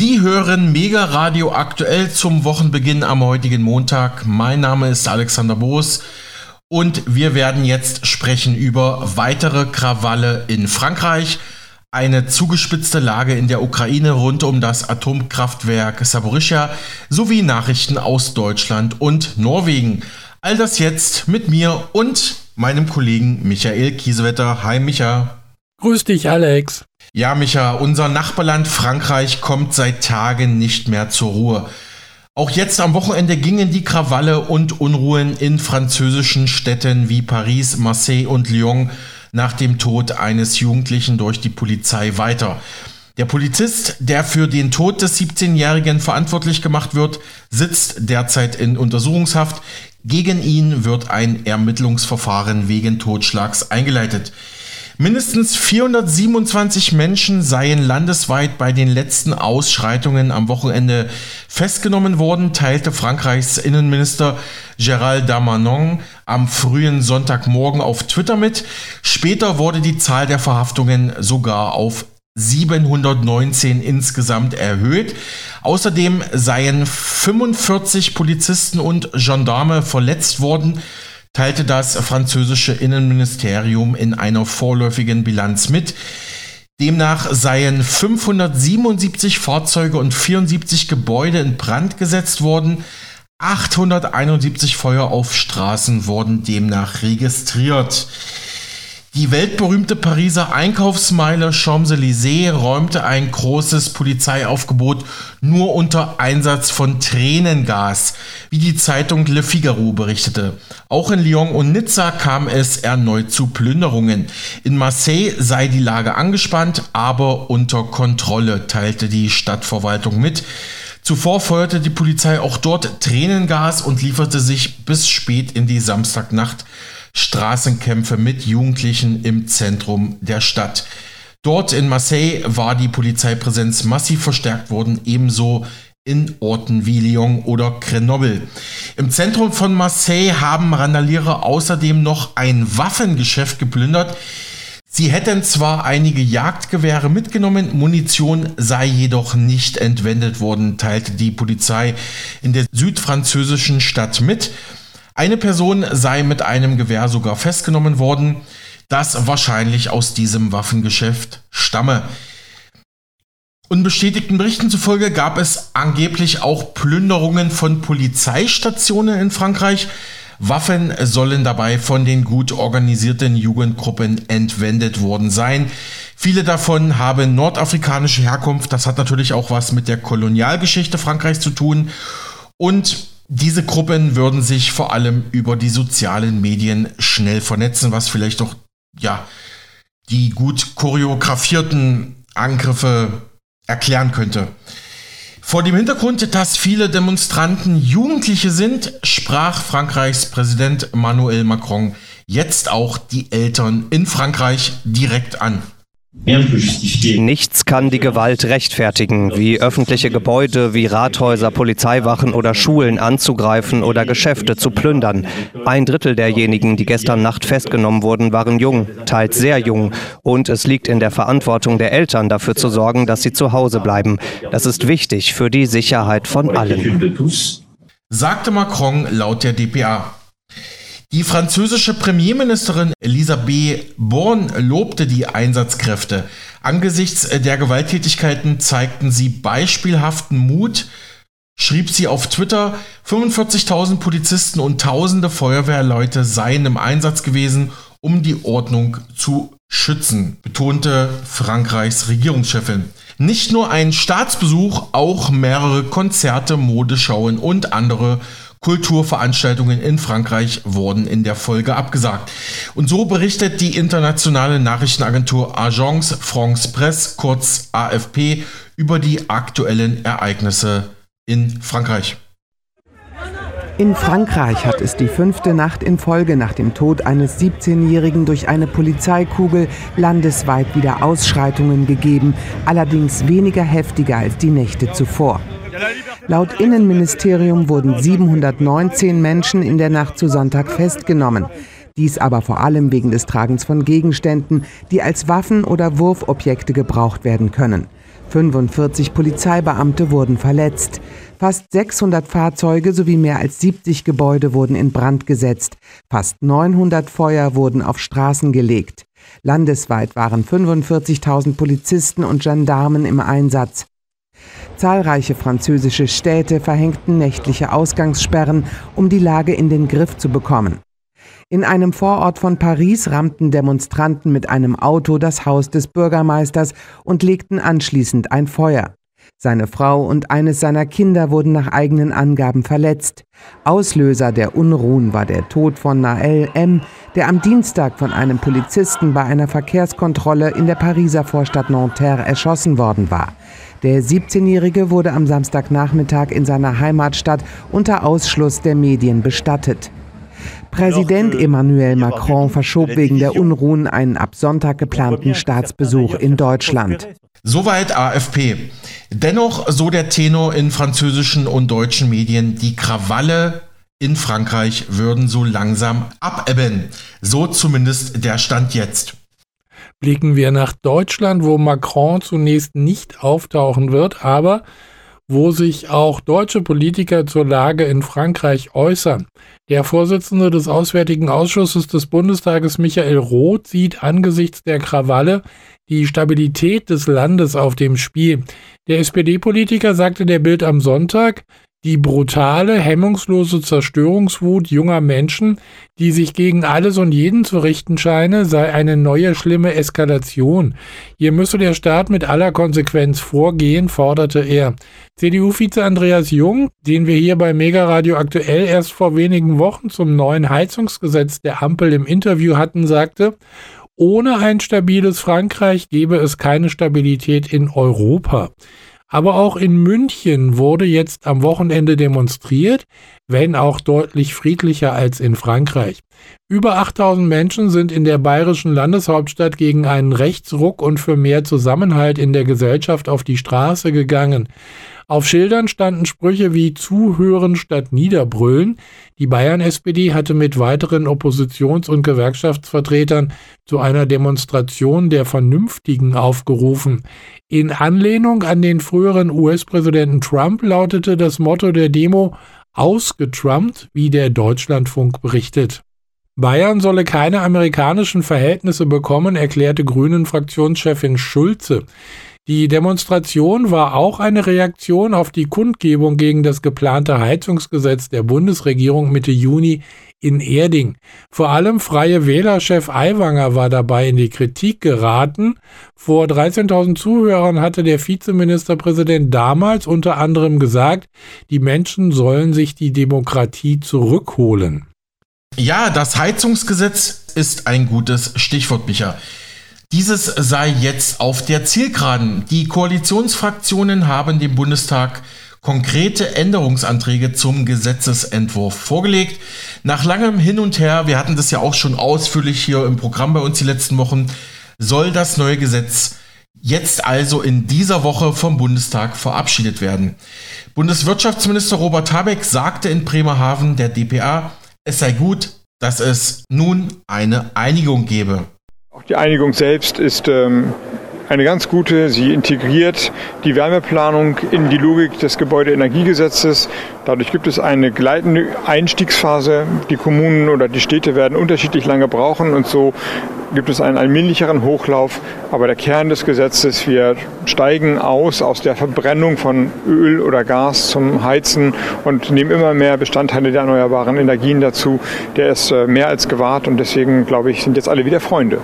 Sie hören Mega Radio aktuell zum Wochenbeginn am heutigen Montag. Mein Name ist Alexander Boos und wir werden jetzt sprechen über weitere Krawalle in Frankreich, eine zugespitzte Lage in der Ukraine rund um das Atomkraftwerk Saporischia sowie Nachrichten aus Deutschland und Norwegen. All das jetzt mit mir und meinem Kollegen Michael Kiesewetter. Hi Micha. Grüß dich, Alex. Ja, Micha, unser Nachbarland Frankreich kommt seit Tagen nicht mehr zur Ruhe. Auch jetzt am Wochenende gingen die Krawalle und Unruhen in französischen Städten wie Paris, Marseille und Lyon nach dem Tod eines Jugendlichen durch die Polizei weiter. Der Polizist, der für den Tod des 17-Jährigen verantwortlich gemacht wird, sitzt derzeit in Untersuchungshaft. Gegen ihn wird ein Ermittlungsverfahren wegen Totschlags eingeleitet. Mindestens 427 Menschen seien landesweit bei den letzten Ausschreitungen am Wochenende festgenommen worden, teilte Frankreichs Innenminister Gérald Damanon am frühen Sonntagmorgen auf Twitter mit. Später wurde die Zahl der Verhaftungen sogar auf 719 insgesamt erhöht. Außerdem seien 45 Polizisten und Gendarme verletzt worden teilte das französische Innenministerium in einer vorläufigen Bilanz mit. Demnach seien 577 Fahrzeuge und 74 Gebäude in Brand gesetzt worden. 871 Feuer auf Straßen wurden demnach registriert. Die weltberühmte Pariser Einkaufsmeile Champs-Élysées räumte ein großes Polizeiaufgebot nur unter Einsatz von Tränengas, wie die Zeitung Le Figaro berichtete. Auch in Lyon und Nizza kam es erneut zu Plünderungen. In Marseille sei die Lage angespannt, aber unter Kontrolle, teilte die Stadtverwaltung mit. Zuvor feuerte die Polizei auch dort Tränengas und lieferte sich bis spät in die Samstagnacht Straßenkämpfe mit Jugendlichen im Zentrum der Stadt. Dort in Marseille war die Polizeipräsenz massiv verstärkt worden, ebenso in Orten wie Lyon oder Grenoble. Im Zentrum von Marseille haben Randalierer außerdem noch ein Waffengeschäft geplündert. Sie hätten zwar einige Jagdgewehre mitgenommen, Munition sei jedoch nicht entwendet worden, teilte die Polizei in der südfranzösischen Stadt mit. Eine Person sei mit einem Gewehr sogar festgenommen worden, das wahrscheinlich aus diesem Waffengeschäft stamme. Unbestätigten Berichten zufolge gab es angeblich auch Plünderungen von Polizeistationen in Frankreich. Waffen sollen dabei von den gut organisierten Jugendgruppen entwendet worden sein. Viele davon haben nordafrikanische Herkunft. Das hat natürlich auch was mit der Kolonialgeschichte Frankreichs zu tun. Und diese Gruppen würden sich vor allem über die sozialen Medien schnell vernetzen, was vielleicht doch, ja, die gut choreografierten Angriffe erklären könnte. Vor dem Hintergrund, dass viele Demonstranten Jugendliche sind, sprach Frankreichs Präsident Emmanuel Macron jetzt auch die Eltern in Frankreich direkt an. Nichts kann die Gewalt rechtfertigen, wie öffentliche Gebäude wie Rathäuser, Polizeiwachen oder Schulen anzugreifen oder Geschäfte zu plündern. Ein Drittel derjenigen, die gestern Nacht festgenommen wurden, waren jung, teils sehr jung. Und es liegt in der Verantwortung der Eltern, dafür zu sorgen, dass sie zu Hause bleiben. Das ist wichtig für die Sicherheit von allen. Sagte Macron laut der DPA. Die französische Premierministerin Elisabeth Born lobte die Einsatzkräfte. Angesichts der Gewalttätigkeiten zeigten sie beispielhaften Mut, schrieb sie auf Twitter, 45.000 Polizisten und tausende Feuerwehrleute seien im Einsatz gewesen, um die Ordnung zu schützen, betonte Frankreichs Regierungschefin. Nicht nur ein Staatsbesuch, auch mehrere Konzerte, Modeschauen und andere Kulturveranstaltungen in Frankreich wurden in der Folge abgesagt. Und so berichtet die internationale Nachrichtenagentur Agence France Presse, kurz AFP, über die aktuellen Ereignisse in Frankreich. In Frankreich hat es die fünfte Nacht in Folge nach dem Tod eines 17-Jährigen durch eine Polizeikugel landesweit wieder Ausschreitungen gegeben, allerdings weniger heftiger als die Nächte zuvor. Laut Innenministerium wurden 719 Menschen in der Nacht zu Sonntag festgenommen. Dies aber vor allem wegen des Tragens von Gegenständen, die als Waffen oder Wurfobjekte gebraucht werden können. 45 Polizeibeamte wurden verletzt. Fast 600 Fahrzeuge sowie mehr als 70 Gebäude wurden in Brand gesetzt. Fast 900 Feuer wurden auf Straßen gelegt. Landesweit waren 45.000 Polizisten und Gendarmen im Einsatz. Zahlreiche französische Städte verhängten nächtliche Ausgangssperren, um die Lage in den Griff zu bekommen. In einem Vorort von Paris rammten Demonstranten mit einem Auto das Haus des Bürgermeisters und legten anschließend ein Feuer. Seine Frau und eines seiner Kinder wurden nach eigenen Angaben verletzt. Auslöser der Unruhen war der Tod von Nael M., der am Dienstag von einem Polizisten bei einer Verkehrskontrolle in der Pariser Vorstadt Nanterre erschossen worden war. Der 17-Jährige wurde am Samstagnachmittag in seiner Heimatstadt unter Ausschluss der Medien bestattet. Präsident Emmanuel Macron verschob wegen der Unruhen einen ab Sonntag geplanten Staatsbesuch in Deutschland. Soweit AFP. Dennoch, so der Tenor in französischen und deutschen Medien, die Krawalle in Frankreich würden so langsam abebben. So zumindest der Stand jetzt. Blicken wir nach Deutschland, wo Macron zunächst nicht auftauchen wird, aber wo sich auch deutsche Politiker zur Lage in Frankreich äußern. Der Vorsitzende des Auswärtigen Ausschusses des Bundestages Michael Roth sieht angesichts der Krawalle die Stabilität des Landes auf dem Spiel. Der SPD-Politiker sagte der Bild am Sonntag, die brutale, hemmungslose Zerstörungswut junger Menschen, die sich gegen alles und jeden zu richten scheine, sei eine neue schlimme Eskalation. Hier müsse der Staat mit aller Konsequenz vorgehen, forderte er. CDU-Vize Andreas Jung, den wir hier bei Mega Radio aktuell erst vor wenigen Wochen zum neuen Heizungsgesetz der Ampel im Interview hatten, sagte, ohne ein stabiles Frankreich gebe es keine Stabilität in Europa. Aber auch in München wurde jetzt am Wochenende demonstriert, wenn auch deutlich friedlicher als in Frankreich. Über 8000 Menschen sind in der bayerischen Landeshauptstadt gegen einen Rechtsruck und für mehr Zusammenhalt in der Gesellschaft auf die Straße gegangen. Auf Schildern standen Sprüche wie Zuhören statt Niederbrüllen. Die Bayern-SPD hatte mit weiteren Oppositions- und Gewerkschaftsvertretern zu einer Demonstration der Vernünftigen aufgerufen. In Anlehnung an den früheren US-Präsidenten Trump lautete das Motto der Demo Ausgetrumpt, wie der Deutschlandfunk berichtet. Bayern solle keine amerikanischen Verhältnisse bekommen, erklärte Grünen-Fraktionschefin Schulze. Die Demonstration war auch eine Reaktion auf die Kundgebung gegen das geplante Heizungsgesetz der Bundesregierung Mitte Juni in Erding. Vor allem Freie Wählerchef Aiwanger war dabei in die Kritik geraten. Vor 13.000 Zuhörern hatte der Vizeministerpräsident damals unter anderem gesagt, die Menschen sollen sich die Demokratie zurückholen. Ja, das Heizungsgesetz ist ein gutes Stichwort, Micha. Dieses sei jetzt auf der Zielgeraden. Die Koalitionsfraktionen haben dem Bundestag konkrete Änderungsanträge zum Gesetzesentwurf vorgelegt. Nach langem Hin und Her, wir hatten das ja auch schon ausführlich hier im Programm bei uns die letzten Wochen, soll das neue Gesetz jetzt also in dieser Woche vom Bundestag verabschiedet werden. Bundeswirtschaftsminister Robert Habeck sagte in Bremerhaven der DPA, es sei gut, dass es nun eine Einigung gebe. Auch die Einigung selbst ist ähm, eine ganz gute. Sie integriert die Wärmeplanung in die Logik des Gebäudeenergiegesetzes. Dadurch gibt es eine gleitende Einstiegsphase. Die Kommunen oder die Städte werden unterschiedlich lange brauchen und so gibt es einen allmählicheren Hochlauf. Aber der Kern des Gesetzes, wir steigen aus aus der Verbrennung von Öl oder Gas zum Heizen und nehmen immer mehr Bestandteile der erneuerbaren Energien dazu. Der ist äh, mehr als gewahrt und deswegen, glaube ich, sind jetzt alle wieder Freunde.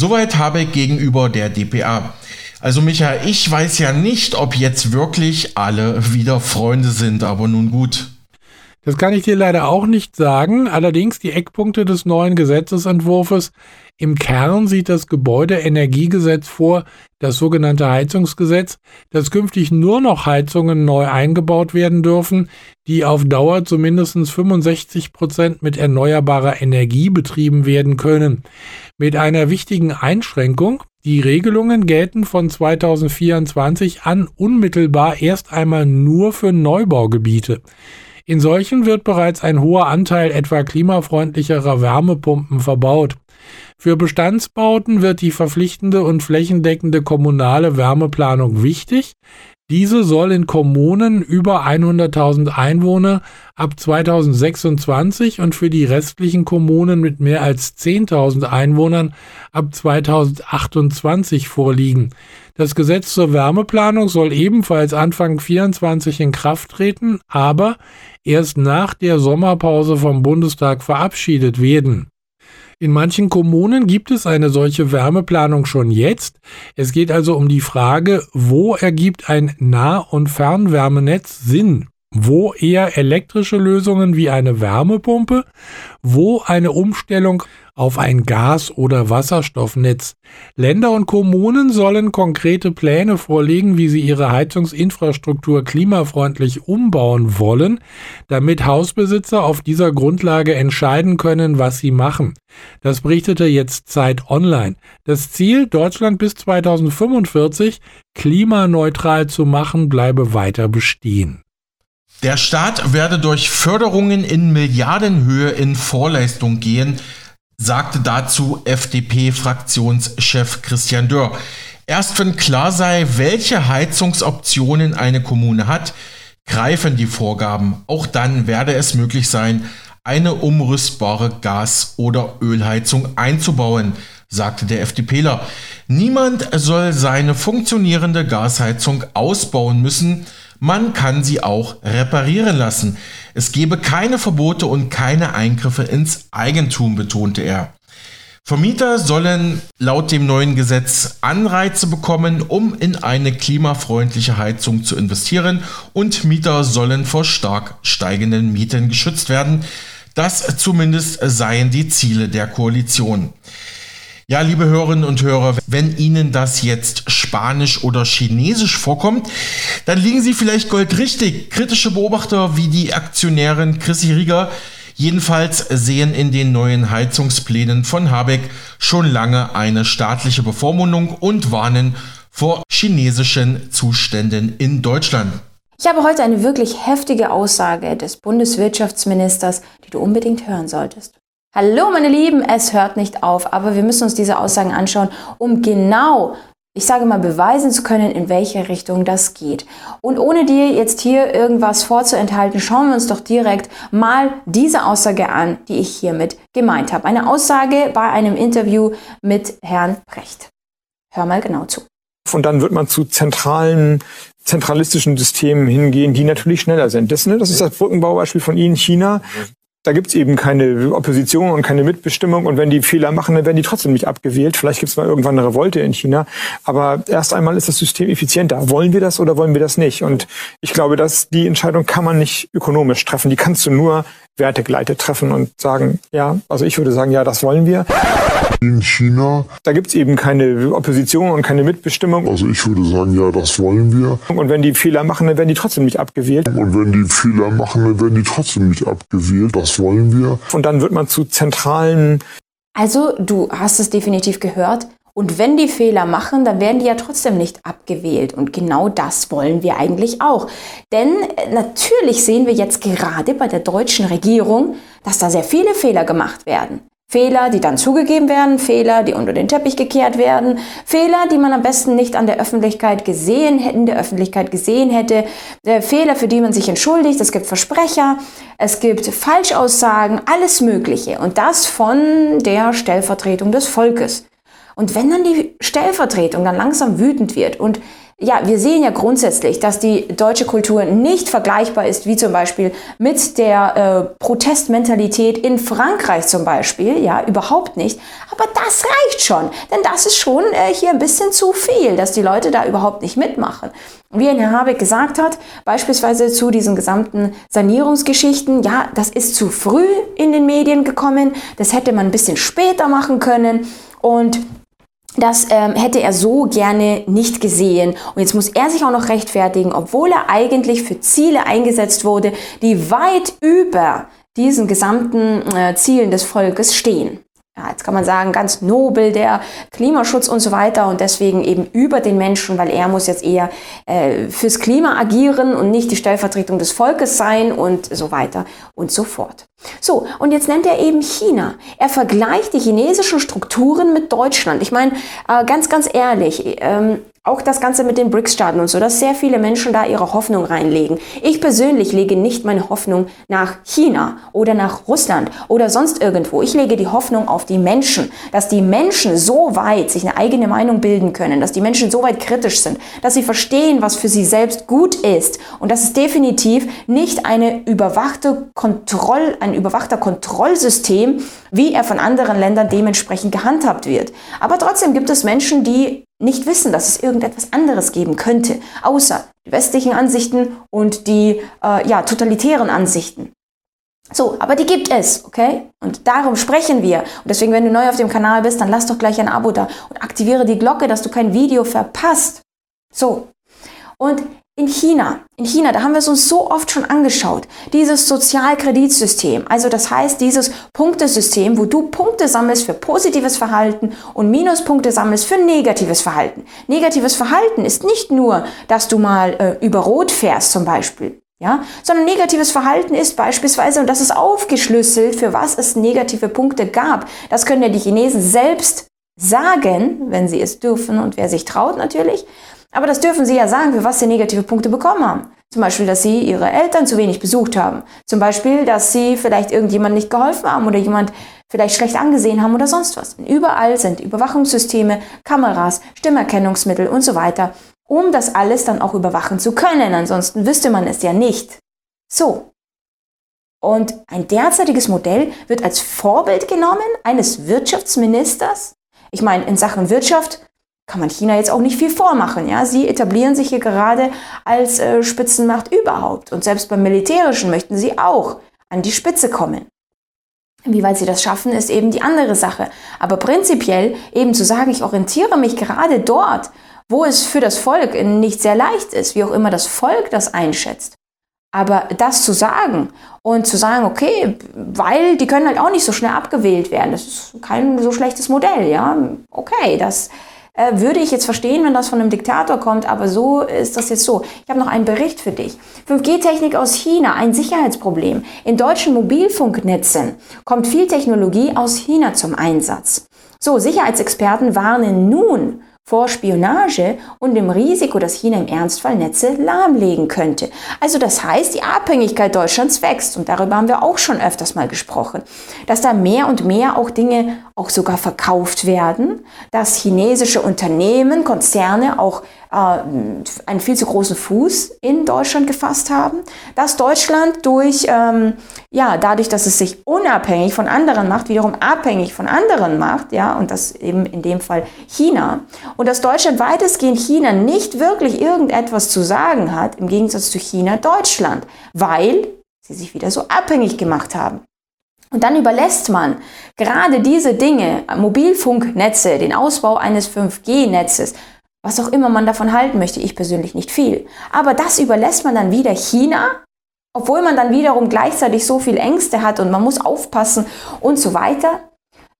Soweit Habeck gegenüber der DPA. Also Micha, ich weiß ja nicht, ob jetzt wirklich alle wieder Freunde sind, aber nun gut. Das kann ich dir leider auch nicht sagen. Allerdings die Eckpunkte des neuen Gesetzesentwurfs. Im Kern sieht das Gebäudeenergiegesetz vor, das sogenannte Heizungsgesetz, dass künftig nur noch Heizungen neu eingebaut werden dürfen, die auf Dauer zu mindestens 65 Prozent mit erneuerbarer Energie betrieben werden können. Mit einer wichtigen Einschränkung. Die Regelungen gelten von 2024 an unmittelbar erst einmal nur für Neubaugebiete. In solchen wird bereits ein hoher Anteil etwa klimafreundlicherer Wärmepumpen verbaut. Für Bestandsbauten wird die verpflichtende und flächendeckende kommunale Wärmeplanung wichtig. Diese soll in Kommunen über 100.000 Einwohner ab 2026 und für die restlichen Kommunen mit mehr als 10.000 Einwohnern ab 2028 vorliegen. Das Gesetz zur Wärmeplanung soll ebenfalls Anfang 24 in Kraft treten, aber erst nach der Sommerpause vom Bundestag verabschiedet werden. In manchen Kommunen gibt es eine solche Wärmeplanung schon jetzt. Es geht also um die Frage, wo ergibt ein Nah- und Fernwärmenetz Sinn? Wo eher elektrische Lösungen wie eine Wärmepumpe? Wo eine Umstellung auf ein Gas- oder Wasserstoffnetz. Länder und Kommunen sollen konkrete Pläne vorlegen, wie sie ihre Heizungsinfrastruktur klimafreundlich umbauen wollen, damit Hausbesitzer auf dieser Grundlage entscheiden können, was sie machen. Das berichtete jetzt Zeit Online. Das Ziel, Deutschland bis 2045 klimaneutral zu machen, bleibe weiter bestehen. Der Staat werde durch Förderungen in Milliardenhöhe in Vorleistung gehen, sagte dazu FDP-Fraktionschef Christian Dörr. Erst wenn klar sei, welche Heizungsoptionen eine Kommune hat, greifen die Vorgaben. Auch dann werde es möglich sein, eine umrüstbare Gas- oder Ölheizung einzubauen, sagte der FDPler. Niemand soll seine funktionierende Gasheizung ausbauen müssen, man kann sie auch reparieren lassen. Es gebe keine Verbote und keine Eingriffe ins Eigentum, betonte er. Vermieter sollen laut dem neuen Gesetz Anreize bekommen, um in eine klimafreundliche Heizung zu investieren und Mieter sollen vor stark steigenden Mieten geschützt werden. Das zumindest seien die Ziele der Koalition. Ja, liebe Hörerinnen und Hörer, wenn Ihnen das jetzt Spanisch oder Chinesisch vorkommt, dann liegen Sie vielleicht goldrichtig. Kritische Beobachter wie die Aktionärin Chrissy Rieger jedenfalls sehen in den neuen Heizungsplänen von Habeck schon lange eine staatliche Bevormundung und warnen vor chinesischen Zuständen in Deutschland. Ich habe heute eine wirklich heftige Aussage des Bundeswirtschaftsministers, die du unbedingt hören solltest. Hallo meine Lieben, es hört nicht auf, aber wir müssen uns diese Aussagen anschauen, um genau, ich sage mal, beweisen zu können, in welche Richtung das geht. Und ohne dir jetzt hier irgendwas vorzuenthalten, schauen wir uns doch direkt mal diese Aussage an, die ich hiermit gemeint habe. Eine Aussage bei einem Interview mit Herrn Brecht. Hör mal genau zu. Und dann wird man zu zentralen zentralistischen Systemen hingehen, die natürlich schneller sind. Das, ne, das ist das Brückenbaubeispiel von Ihnen, China da gibt's eben keine Opposition und keine Mitbestimmung. Und wenn die Fehler machen, dann werden die trotzdem nicht abgewählt. Vielleicht gibt's mal irgendwann eine Revolte in China. Aber erst einmal ist das System effizienter. Wollen wir das oder wollen wir das nicht? Und ich glaube, dass die Entscheidung kann man nicht ökonomisch treffen. Die kannst du nur wertegleitet treffen und sagen, ja, also ich würde sagen, ja, das wollen wir. In China. Da gibt's eben keine Opposition und keine Mitbestimmung. Also ich würde sagen, ja, das wollen wir. Und wenn die Fehler machen, dann werden die trotzdem nicht abgewählt. Und wenn die Fehler machen, dann werden die trotzdem nicht abgewählt. Das wollen wir. Und dann wird man zu zentralen. Also, du hast es definitiv gehört. Und wenn die Fehler machen, dann werden die ja trotzdem nicht abgewählt. Und genau das wollen wir eigentlich auch. Denn äh, natürlich sehen wir jetzt gerade bei der deutschen Regierung, dass da sehr viele Fehler gemacht werden. Fehler, die dann zugegeben werden, Fehler, die unter den Teppich gekehrt werden, Fehler, die man am besten nicht an der Öffentlichkeit gesehen hätte, in der Öffentlichkeit gesehen hätte, äh, Fehler, für die man sich entschuldigt, es gibt Versprecher, es gibt Falschaussagen, alles Mögliche und das von der Stellvertretung des Volkes. Und wenn dann die Stellvertretung dann langsam wütend wird und ja, wir sehen ja grundsätzlich, dass die deutsche Kultur nicht vergleichbar ist, wie zum Beispiel mit der äh, Protestmentalität in Frankreich zum Beispiel. Ja, überhaupt nicht. Aber das reicht schon, denn das ist schon äh, hier ein bisschen zu viel, dass die Leute da überhaupt nicht mitmachen. Wie Herr Habeck gesagt hat, beispielsweise zu diesen gesamten Sanierungsgeschichten, ja, das ist zu früh in den Medien gekommen, das hätte man ein bisschen später machen können und das ähm, hätte er so gerne nicht gesehen. Und jetzt muss er sich auch noch rechtfertigen, obwohl er eigentlich für Ziele eingesetzt wurde, die weit über diesen gesamten äh, Zielen des Volkes stehen. Ja, jetzt kann man sagen, ganz nobel, der Klimaschutz und so weiter und deswegen eben über den Menschen, weil er muss jetzt eher äh, fürs Klima agieren und nicht die Stellvertretung des Volkes sein und so weiter und so fort. So, und jetzt nennt er eben China. Er vergleicht die chinesischen Strukturen mit Deutschland. Ich meine, äh, ganz, ganz ehrlich, ähm, auch das Ganze mit den BRICS-Staaten und so, dass sehr viele Menschen da ihre Hoffnung reinlegen. Ich persönlich lege nicht meine Hoffnung nach China oder nach Russland oder sonst irgendwo. Ich lege die Hoffnung auf die Menschen, dass die Menschen so weit sich eine eigene Meinung bilden können, dass die Menschen so weit kritisch sind, dass sie verstehen, was für sie selbst gut ist und dass es definitiv nicht eine überwachte Kontroll, ein überwachter Kontrollsystem, wie er von anderen Ländern dementsprechend gehandhabt wird. Aber trotzdem gibt es Menschen, die nicht wissen, dass es irgendetwas anderes geben könnte, außer die westlichen Ansichten und die äh, ja, totalitären Ansichten. So, aber die gibt es, okay? Und darum sprechen wir. Und deswegen, wenn du neu auf dem Kanal bist, dann lass doch gleich ein Abo da und aktiviere die Glocke, dass du kein Video verpasst. So. Und in China, in China, da haben wir es uns so oft schon angeschaut, dieses Sozialkreditsystem, also das heißt dieses Punktesystem, wo du Punkte sammelst für positives Verhalten und Minuspunkte sammelst für negatives Verhalten. Negatives Verhalten ist nicht nur, dass du mal äh, über Rot fährst zum Beispiel, ja, sondern negatives Verhalten ist beispielsweise, und das ist aufgeschlüsselt, für was es negative Punkte gab. Das können ja die Chinesen selbst sagen, wenn sie es dürfen und wer sich traut natürlich. Aber das dürfen Sie ja sagen, für was Sie negative Punkte bekommen haben. Zum Beispiel, dass Sie Ihre Eltern zu wenig besucht haben. Zum Beispiel, dass Sie vielleicht irgendjemand nicht geholfen haben oder jemand vielleicht schlecht angesehen haben oder sonst was. Überall sind Überwachungssysteme, Kameras, Stimmerkennungsmittel und so weiter, um das alles dann auch überwachen zu können. Ansonsten wüsste man es ja nicht. So. Und ein derzeitiges Modell wird als Vorbild genommen eines Wirtschaftsministers. Ich meine, in Sachen Wirtschaft kann man China jetzt auch nicht viel vormachen. Ja? Sie etablieren sich hier gerade als äh, Spitzenmacht überhaupt. Und selbst beim Militärischen möchten sie auch an die Spitze kommen. Wie weit sie das schaffen, ist eben die andere Sache. Aber prinzipiell eben zu sagen, ich orientiere mich gerade dort, wo es für das Volk nicht sehr leicht ist, wie auch immer das Volk das einschätzt. Aber das zu sagen und zu sagen, okay, weil die können halt auch nicht so schnell abgewählt werden, das ist kein so schlechtes Modell, ja, okay, das äh, würde ich jetzt verstehen, wenn das von einem Diktator kommt, aber so ist das jetzt so. Ich habe noch einen Bericht für dich. 5G-Technik aus China, ein Sicherheitsproblem. In deutschen Mobilfunknetzen kommt viel Technologie aus China zum Einsatz. So, Sicherheitsexperten warnen nun vor Spionage und dem Risiko, dass China im Ernstfall Netze lahmlegen könnte. Also das heißt, die Abhängigkeit Deutschlands wächst und darüber haben wir auch schon öfters mal gesprochen, dass da mehr und mehr auch Dinge auch sogar verkauft werden, dass chinesische Unternehmen, Konzerne auch einen viel zu großen Fuß in Deutschland gefasst haben, dass Deutschland durch, ähm, ja, dadurch, dass es sich unabhängig von anderen macht, wiederum abhängig von anderen macht, ja, und das eben in dem Fall China, und dass Deutschland weitestgehend China nicht wirklich irgendetwas zu sagen hat, im Gegensatz zu China Deutschland, weil sie sich wieder so abhängig gemacht haben. Und dann überlässt man gerade diese Dinge, Mobilfunknetze, den Ausbau eines 5G-Netzes, was auch immer man davon halten möchte, ich persönlich nicht viel. Aber das überlässt man dann wieder China, obwohl man dann wiederum gleichzeitig so viel Ängste hat und man muss aufpassen und so weiter.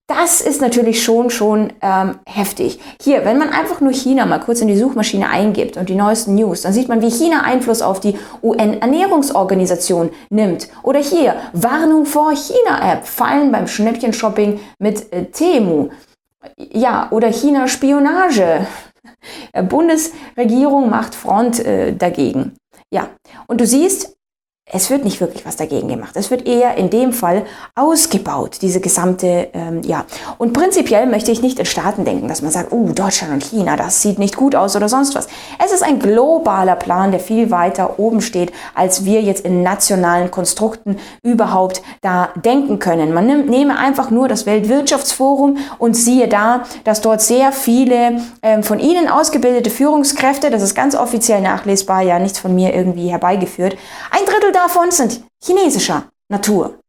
Das ist natürlich schon, schon ähm, heftig. Hier, wenn man einfach nur China mal kurz in die Suchmaschine eingibt und die neuesten News, dann sieht man, wie China Einfluss auf die UN-Ernährungsorganisation nimmt. Oder hier, Warnung vor China-App, Fallen beim Schnäppchenshopping mit äh, Temu. Ja, oder China-Spionage. Bundesregierung macht Front äh, dagegen. Ja, und du siehst, es wird nicht wirklich was dagegen gemacht. Es wird eher in dem Fall ausgebaut, diese gesamte, ähm, ja. Und prinzipiell möchte ich nicht in Staaten denken, dass man sagt, uh, Deutschland und China, das sieht nicht gut aus oder sonst was. Es ist ein globaler Plan, der viel weiter oben steht, als wir jetzt in nationalen Konstrukten überhaupt da denken können. Man nimmt, nehme einfach nur das Weltwirtschaftsforum und siehe da, dass dort sehr viele ähm, von Ihnen ausgebildete Führungskräfte, das ist ganz offiziell nachlesbar, ja, nichts von mir irgendwie herbeigeführt, ein Drittel davon sind chinesischer Natur.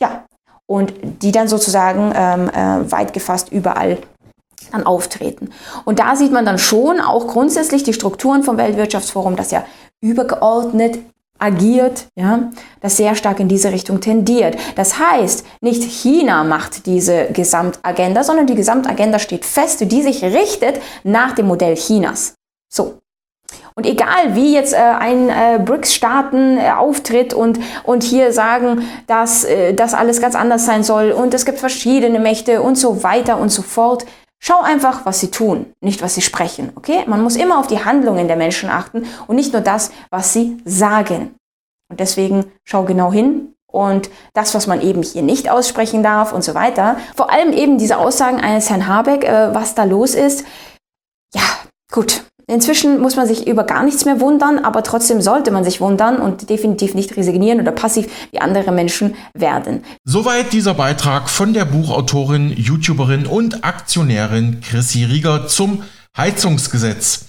Ja, und die dann sozusagen ähm, äh, weit gefasst überall dann auftreten. Und da sieht man dann schon auch grundsätzlich die Strukturen vom Weltwirtschaftsforum, das ja übergeordnet agiert, ja, das sehr stark in diese Richtung tendiert. Das heißt, nicht China macht diese Gesamtagenda, sondern die Gesamtagenda steht fest, die sich richtet nach dem Modell Chinas. So. Und egal wie jetzt äh, ein äh, BRICS-Staaten äh, auftritt und, und hier sagen, dass äh, das alles ganz anders sein soll und es gibt verschiedene Mächte und so weiter und so fort, Schau einfach, was sie tun, nicht was sie sprechen, okay? Man muss immer auf die Handlungen der Menschen achten und nicht nur das, was sie sagen. Und deswegen schau genau hin und das, was man eben hier nicht aussprechen darf und so weiter. Vor allem eben diese Aussagen eines Herrn Habeck, äh, was da los ist. Ja, gut, Inzwischen muss man sich über gar nichts mehr wundern, aber trotzdem sollte man sich wundern und definitiv nicht resignieren oder passiv wie andere Menschen werden. Soweit dieser Beitrag von der Buchautorin, YouTuberin und Aktionärin Chrissy Rieger zum Heizungsgesetz.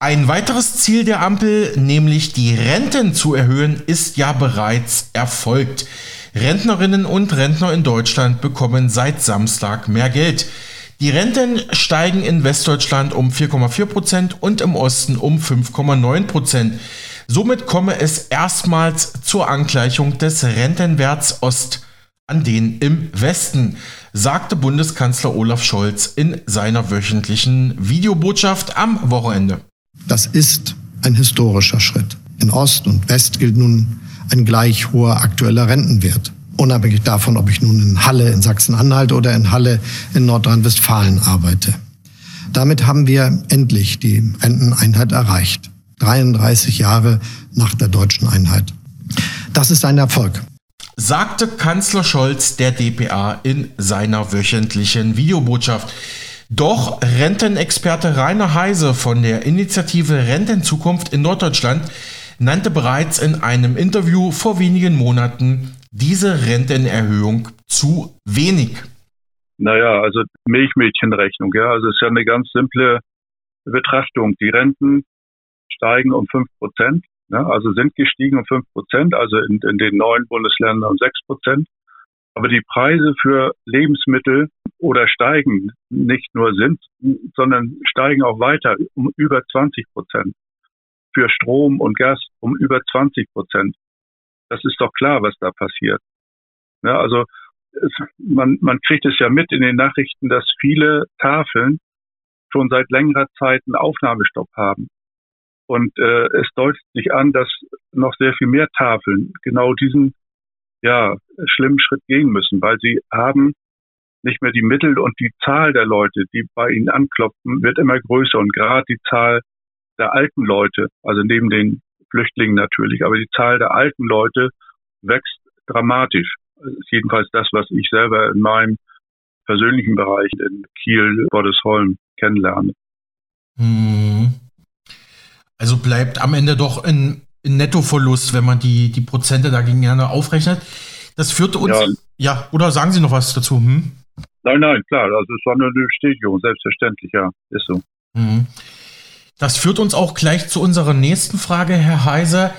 Ein weiteres Ziel der Ampel, nämlich die Renten zu erhöhen, ist ja bereits erfolgt. Rentnerinnen und Rentner in Deutschland bekommen seit Samstag mehr Geld. Die Renten steigen in Westdeutschland um 4,4 Prozent und im Osten um 5,9 Prozent. Somit komme es erstmals zur Angleichung des Rentenwerts Ost an den im Westen, sagte Bundeskanzler Olaf Scholz in seiner wöchentlichen Videobotschaft am Wochenende. Das ist ein historischer Schritt. In Ost und West gilt nun ein gleich hoher aktueller Rentenwert unabhängig davon, ob ich nun in Halle in Sachsen-Anhalt oder in Halle in Nordrhein-Westfalen arbeite. Damit haben wir endlich die Renteneinheit erreicht. 33 Jahre nach der deutschen Einheit. Das ist ein Erfolg. Sagte Kanzler Scholz der DPA in seiner wöchentlichen Videobotschaft. Doch Rentenexperte Rainer Heise von der Initiative Rentenzukunft in Norddeutschland nannte bereits in einem Interview vor wenigen Monaten diese Rentenerhöhung zu wenig? Naja, also Milchmädchenrechnung, ja. Also es ist ja eine ganz simple Betrachtung. Die Renten steigen um fünf Prozent, ja, also sind gestiegen um fünf Prozent, also in, in den neuen Bundesländern um sechs Prozent. Aber die Preise für Lebensmittel oder steigen nicht nur sind, sondern steigen auch weiter um über 20 Prozent. Für Strom und Gas um über 20 Prozent. Das ist doch klar, was da passiert. Ja, also es, man, man kriegt es ja mit in den Nachrichten, dass viele Tafeln schon seit längerer Zeit einen Aufnahmestopp haben. Und äh, es deutet sich an, dass noch sehr viel mehr Tafeln genau diesen ja, schlimmen Schritt gehen müssen, weil sie haben nicht mehr die Mittel und die Zahl der Leute, die bei ihnen anklopfen, wird immer größer und gerade die Zahl der alten Leute, also neben den Flüchtlingen natürlich, aber die Zahl der alten Leute wächst dramatisch. Das ist jedenfalls das, was ich selber in meinem persönlichen Bereich in Kiel, Bordesholm kennenlerne. Hm. Also bleibt am Ende doch ein, ein Nettoverlust, wenn man die, die Prozente da gegeneinander aufrechnet. Das führt uns. Ja. ja, oder sagen Sie noch was dazu? Hm? Nein, nein, klar. Also es war nur eine Bestätigung, selbstverständlich, ja. Ist so. Hm. Das führt uns auch gleich zu unserer nächsten Frage, Herr Heise.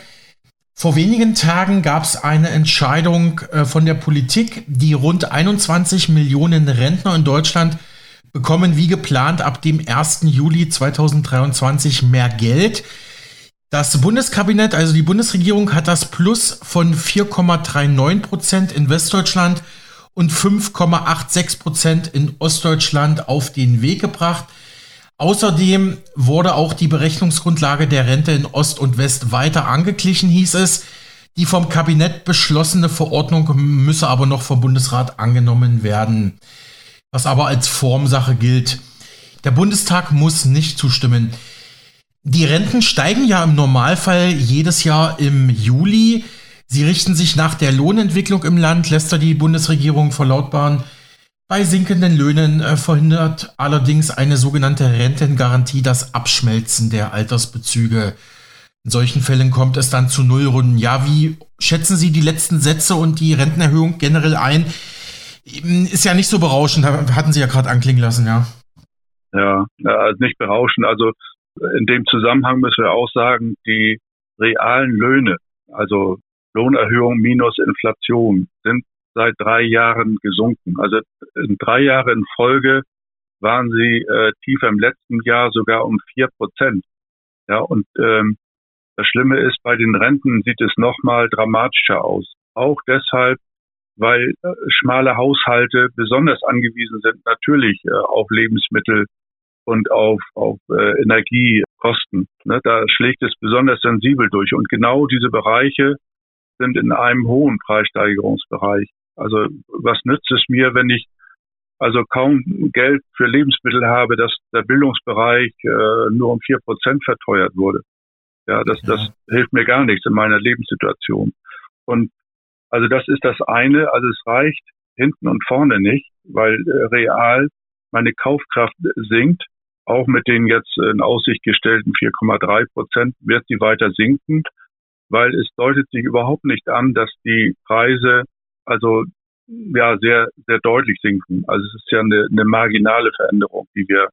Vor wenigen Tagen gab es eine Entscheidung äh, von der Politik, die rund 21 Millionen Rentner in Deutschland bekommen wie geplant ab dem 1. Juli 2023 mehr Geld. Das Bundeskabinett, also die Bundesregierung, hat das Plus von 4,39 Prozent in Westdeutschland und 5,86 Prozent in Ostdeutschland auf den Weg gebracht. Außerdem wurde auch die Berechnungsgrundlage der Rente in Ost und West weiter angeglichen, hieß es. Die vom Kabinett beschlossene Verordnung müsse aber noch vom Bundesrat angenommen werden, was aber als Formsache gilt. Der Bundestag muss nicht zustimmen. Die Renten steigen ja im Normalfall jedes Jahr im Juli. Sie richten sich nach der Lohnentwicklung im Land, lässt da die Bundesregierung verlautbaren. Bei sinkenden Löhnen äh, verhindert allerdings eine sogenannte Rentengarantie das Abschmelzen der Altersbezüge. In solchen Fällen kommt es dann zu Nullrunden. Ja, wie schätzen Sie die letzten Sätze und die Rentenerhöhung generell ein? Ist ja nicht so berauschend, hatten Sie ja gerade anklingen lassen, ja. Ja, also nicht berauschend. Also in dem Zusammenhang müssen wir auch sagen, die realen Löhne, also Lohnerhöhung minus Inflation, sind seit drei Jahren gesunken. Also in drei Jahren in Folge waren sie äh, tiefer im letzten Jahr sogar um vier Prozent. Ja, und ähm, Das Schlimme ist, bei den Renten sieht es nochmal dramatischer aus. Auch deshalb, weil äh, schmale Haushalte besonders angewiesen sind natürlich äh, auf Lebensmittel und auf, auf äh, Energiekosten. Ne? Da schlägt es besonders sensibel durch. Und genau diese Bereiche sind in einem hohen Preissteigerungsbereich. Also was nützt es mir, wenn ich also kaum Geld für Lebensmittel habe, dass der Bildungsbereich äh, nur um vier Prozent verteuert wurde. Ja, das, ja. das hilft mir gar nichts in meiner Lebenssituation. Und also das ist das eine. Also es reicht hinten und vorne nicht, weil äh, real meine Kaufkraft sinkt. Auch mit den jetzt in Aussicht gestellten 4,3 Prozent wird sie weiter sinken, weil es deutet sich überhaupt nicht an, dass die Preise also ja sehr sehr deutlich sinken. Also es ist ja eine, eine marginale Veränderung, die wir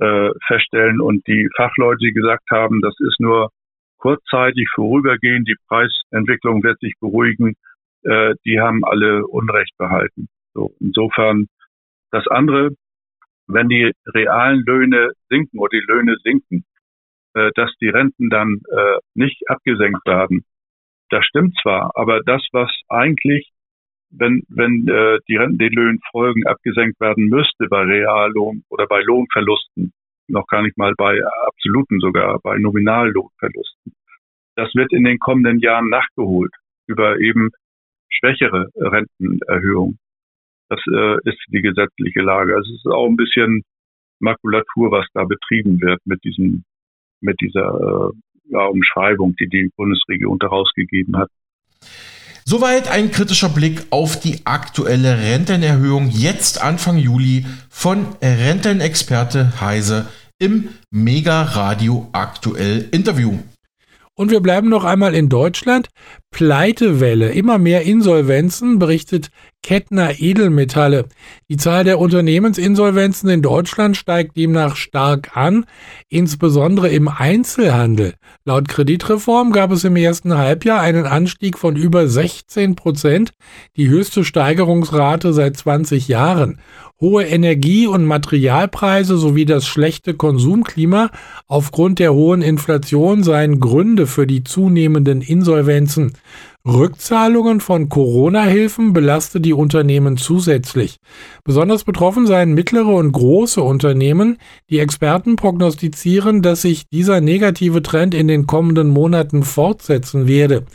äh, feststellen und die Fachleute, die gesagt haben, das ist nur kurzzeitig vorübergehend, die Preisentwicklung wird sich beruhigen, äh, die haben alle Unrecht behalten. So, insofern das andere, wenn die realen Löhne sinken oder die Löhne sinken, äh, dass die Renten dann äh, nicht abgesenkt werden. Das stimmt zwar, aber das, was eigentlich, wenn, wenn äh, die Renten den Löhnen folgen, abgesenkt werden müsste bei Reallohn oder bei Lohnverlusten, noch gar nicht mal bei absoluten sogar, bei Nominallohnverlusten. Das wird in den kommenden Jahren nachgeholt über eben schwächere Rentenerhöhungen. Das äh, ist die gesetzliche Lage. Also es ist auch ein bisschen Makulatur, was da betrieben wird mit diesem, mit dieser äh, ja, Umschreibung, die die Bundesregierung daraus gegeben hat. Soweit ein kritischer Blick auf die aktuelle Rentenerhöhung jetzt Anfang Juli von Rentenexperte Heise im Mega Radio Aktuell Interview. Und wir bleiben noch einmal in Deutschland. Pleitewelle, immer mehr Insolvenzen, berichtet Kettner Edelmetalle. Die Zahl der Unternehmensinsolvenzen in Deutschland steigt demnach stark an, insbesondere im Einzelhandel. Laut Kreditreform gab es im ersten Halbjahr einen Anstieg von über 16 Prozent, die höchste Steigerungsrate seit 20 Jahren. Hohe Energie- und Materialpreise sowie das schlechte Konsumklima aufgrund der hohen Inflation seien Gründe für die zunehmenden Insolvenzen. Rückzahlungen von Corona-Hilfen belaste die Unternehmen zusätzlich. Besonders betroffen seien mittlere und große Unternehmen. Die Experten prognostizieren, dass sich dieser negative Trend in den kommenden Monaten fortsetzen werde.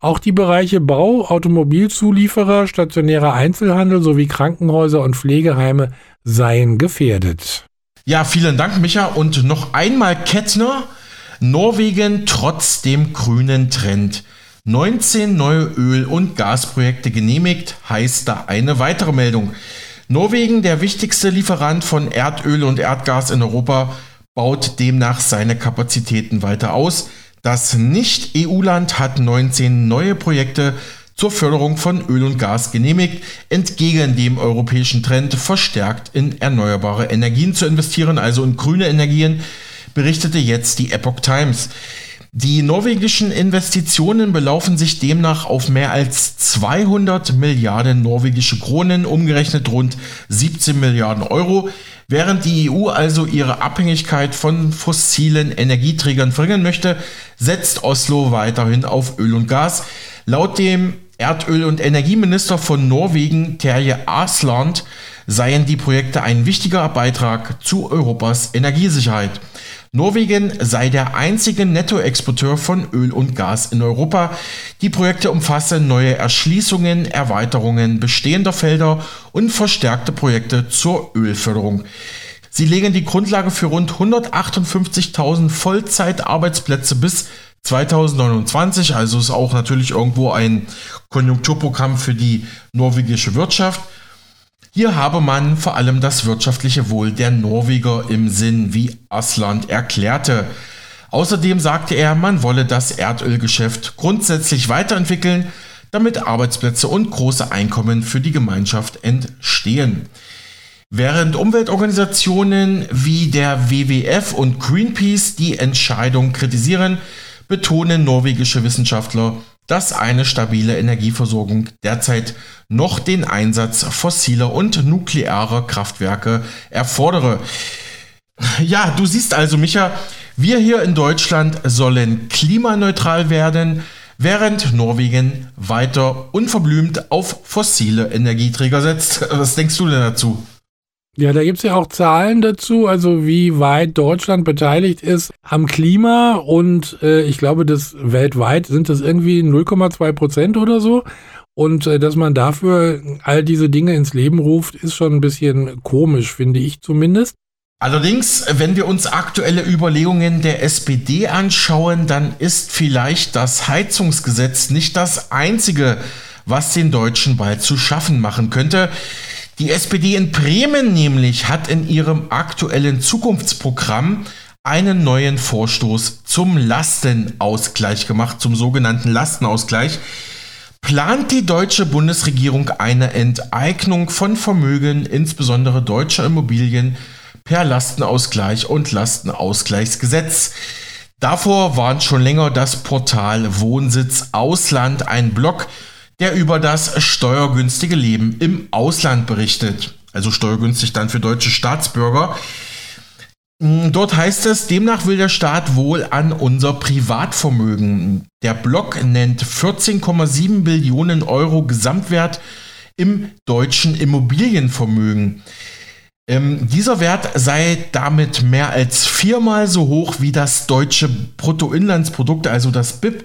Auch die Bereiche Bau, Automobilzulieferer, stationärer Einzelhandel sowie Krankenhäuser und Pflegeheime seien gefährdet. Ja, vielen Dank, Micha. Und noch einmal Kettner. Norwegen trotz dem grünen Trend. 19 neue Öl- und Gasprojekte genehmigt, heißt da eine weitere Meldung. Norwegen, der wichtigste Lieferant von Erdöl und Erdgas in Europa, baut demnach seine Kapazitäten weiter aus. Das Nicht-EU-Land hat 19 neue Projekte zur Förderung von Öl und Gas genehmigt, entgegen dem europäischen Trend verstärkt in erneuerbare Energien zu investieren, also in grüne Energien, berichtete jetzt die Epoch Times. Die norwegischen Investitionen belaufen sich demnach auf mehr als 200 Milliarden norwegische Kronen, umgerechnet rund 17 Milliarden Euro. Während die EU also ihre Abhängigkeit von fossilen Energieträgern verringern möchte, setzt Oslo weiterhin auf Öl und Gas. Laut dem Erdöl- und Energieminister von Norwegen, Terje Asland, seien die Projekte ein wichtiger Beitrag zu Europas Energiesicherheit. Norwegen sei der einzige Nettoexporteur von Öl und Gas in Europa. Die Projekte umfassen neue Erschließungen, Erweiterungen bestehender Felder und verstärkte Projekte zur Ölförderung. Sie legen die Grundlage für rund 158.000 Vollzeitarbeitsplätze bis 2029, also ist auch natürlich irgendwo ein Konjunkturprogramm für die norwegische Wirtschaft. Hier habe man vor allem das wirtschaftliche Wohl der Norweger im Sinn, wie Asland erklärte. Außerdem sagte er, man wolle das Erdölgeschäft grundsätzlich weiterentwickeln, damit Arbeitsplätze und große Einkommen für die Gemeinschaft entstehen. Während Umweltorganisationen wie der WWF und Greenpeace die Entscheidung kritisieren, betonen norwegische Wissenschaftler, dass eine stabile Energieversorgung derzeit noch den Einsatz fossiler und nuklearer Kraftwerke erfordere. Ja, du siehst also, Micha, Wir hier in Deutschland sollen klimaneutral werden, während Norwegen weiter unverblümt auf fossile Energieträger setzt. Was denkst du denn dazu? Ja, da gibt es ja auch Zahlen dazu, also wie weit Deutschland beteiligt ist am Klima und äh, ich glaube, das weltweit sind das irgendwie 0,2 Prozent oder so. Und äh, dass man dafür all diese Dinge ins Leben ruft, ist schon ein bisschen komisch, finde ich zumindest. Allerdings, wenn wir uns aktuelle Überlegungen der SPD anschauen, dann ist vielleicht das Heizungsgesetz nicht das einzige, was den Deutschen bald zu schaffen machen könnte. Die SPD in Bremen nämlich hat in ihrem aktuellen Zukunftsprogramm einen neuen Vorstoß zum Lastenausgleich gemacht, zum sogenannten Lastenausgleich. Plant die deutsche Bundesregierung eine Enteignung von Vermögen, insbesondere deutscher Immobilien, per Lastenausgleich und Lastenausgleichsgesetz? Davor warnt schon länger das Portal Wohnsitz Ausland, ein Blog, der über das steuergünstige Leben im Ausland berichtet. Also steuergünstig dann für deutsche Staatsbürger. Mm, dort heißt es, demnach will der Staat wohl an unser Privatvermögen. Der Block nennt 14,7 Billionen Euro Gesamtwert im deutschen Immobilienvermögen. Ähm, dieser Wert sei damit mehr als viermal so hoch wie das deutsche Bruttoinlandsprodukt, also das BIP.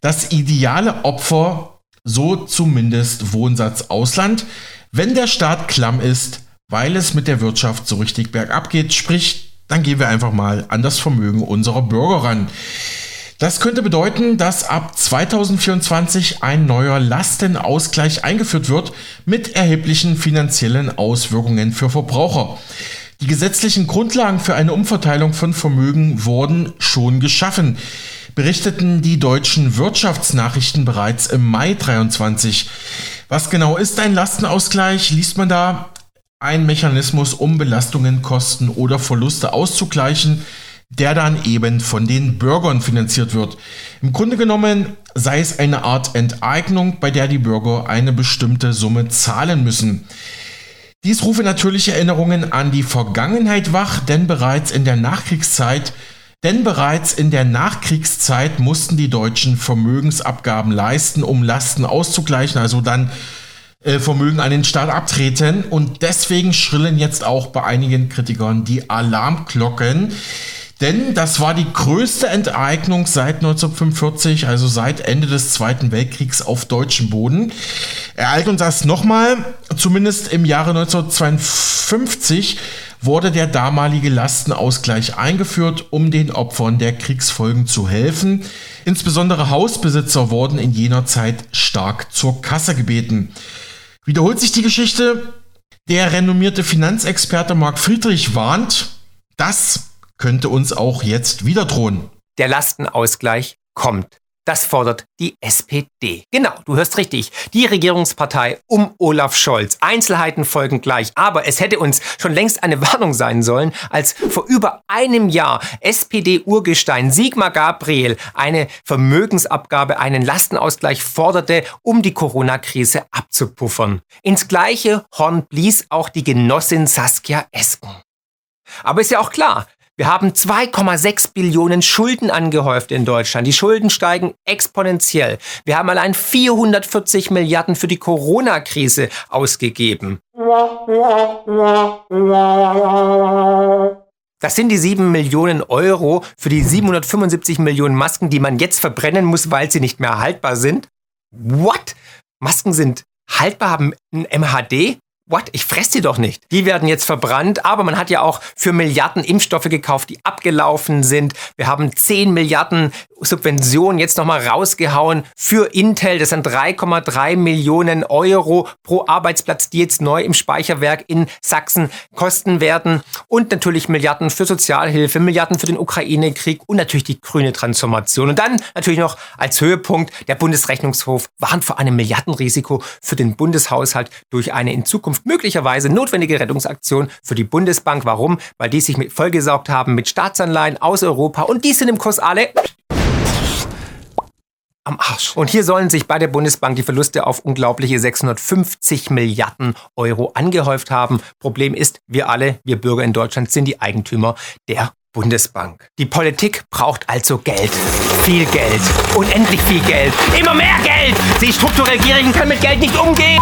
Das ideale Opfer so zumindest Wohnsatz Ausland, wenn der Staat klamm ist, weil es mit der Wirtschaft so richtig bergab geht, sprich, dann gehen wir einfach mal an das Vermögen unserer Bürger ran. Das könnte bedeuten, dass ab 2024 ein neuer Lastenausgleich eingeführt wird mit erheblichen finanziellen Auswirkungen für Verbraucher. Die gesetzlichen Grundlagen für eine Umverteilung von Vermögen wurden schon geschaffen berichteten die deutschen Wirtschaftsnachrichten bereits im Mai 23. Was genau ist ein Lastenausgleich? Liest man da ein Mechanismus, um Belastungen, Kosten oder Verluste auszugleichen, der dann eben von den Bürgern finanziert wird. Im Grunde genommen sei es eine Art Enteignung, bei der die Bürger eine bestimmte Summe zahlen müssen. Dies rufe natürlich Erinnerungen an die Vergangenheit wach, denn bereits in der Nachkriegszeit denn bereits in der Nachkriegszeit mussten die Deutschen Vermögensabgaben leisten, um Lasten auszugleichen, also dann äh, Vermögen an den Staat abtreten. Und deswegen schrillen jetzt auch bei einigen Kritikern die Alarmglocken. Denn das war die größte Enteignung seit 1945, also seit Ende des Zweiten Weltkriegs auf deutschem Boden. Ereilt uns das nochmal, zumindest im Jahre 1952 wurde der damalige Lastenausgleich eingeführt, um den Opfern der Kriegsfolgen zu helfen. Insbesondere Hausbesitzer wurden in jener Zeit stark zur Kasse gebeten. Wiederholt sich die Geschichte? Der renommierte Finanzexperte Marc Friedrich warnt, das könnte uns auch jetzt wieder drohen. Der Lastenausgleich kommt. Das fordert die SPD. Genau, du hörst richtig. Die Regierungspartei um Olaf Scholz. Einzelheiten folgen gleich. Aber es hätte uns schon längst eine Warnung sein sollen, als vor über einem Jahr SPD-Urgestein Sigmar Gabriel eine Vermögensabgabe, einen Lastenausgleich forderte, um die Corona-Krise abzupuffern. Ins gleiche Horn blies auch die Genossin Saskia Esken. Aber ist ja auch klar, wir haben 2,6 Billionen Schulden angehäuft in Deutschland. Die Schulden steigen exponentiell. Wir haben allein 440 Milliarden für die Corona-Krise ausgegeben. Das sind die 7 Millionen Euro für die 775 Millionen Masken, die man jetzt verbrennen muss, weil sie nicht mehr haltbar sind. What? Masken sind haltbar, haben ein MHD? What? Ich fresse die doch nicht. Die werden jetzt verbrannt, aber man hat ja auch für Milliarden Impfstoffe gekauft, die abgelaufen sind. Wir haben 10 Milliarden Subventionen jetzt nochmal rausgehauen für Intel. Das sind 3,3 Millionen Euro pro Arbeitsplatz, die jetzt neu im Speicherwerk in Sachsen kosten werden. Und natürlich Milliarden für Sozialhilfe, Milliarden für den Ukraine-Krieg und natürlich die grüne Transformation. Und dann natürlich noch als Höhepunkt, der Bundesrechnungshof warnt vor einem Milliardenrisiko für den Bundeshaushalt durch eine in Zukunft möglicherweise notwendige Rettungsaktion für die Bundesbank. Warum? Weil die sich mit vollgesaugt haben mit Staatsanleihen aus Europa und die sind im Kurs alle am Arsch. Und hier sollen sich bei der Bundesbank die Verluste auf unglaubliche 650 Milliarden Euro angehäuft haben. Problem ist, wir alle, wir Bürger in Deutschland, sind die Eigentümer der Bundesbank. Die Politik braucht also Geld. Viel Geld. Unendlich viel Geld. Immer mehr Geld. Die strukturell Gierigen können mit Geld nicht umgehen.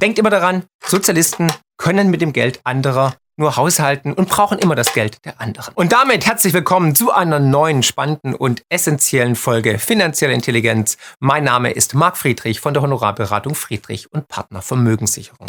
Denkt immer daran, Sozialisten können mit dem Geld anderer nur haushalten und brauchen immer das Geld der anderen. Und damit herzlich willkommen zu einer neuen, spannenden und essentiellen Folge Finanzielle Intelligenz. Mein Name ist Marc Friedrich von der Honorarberatung Friedrich und Partner Vermögenssicherung.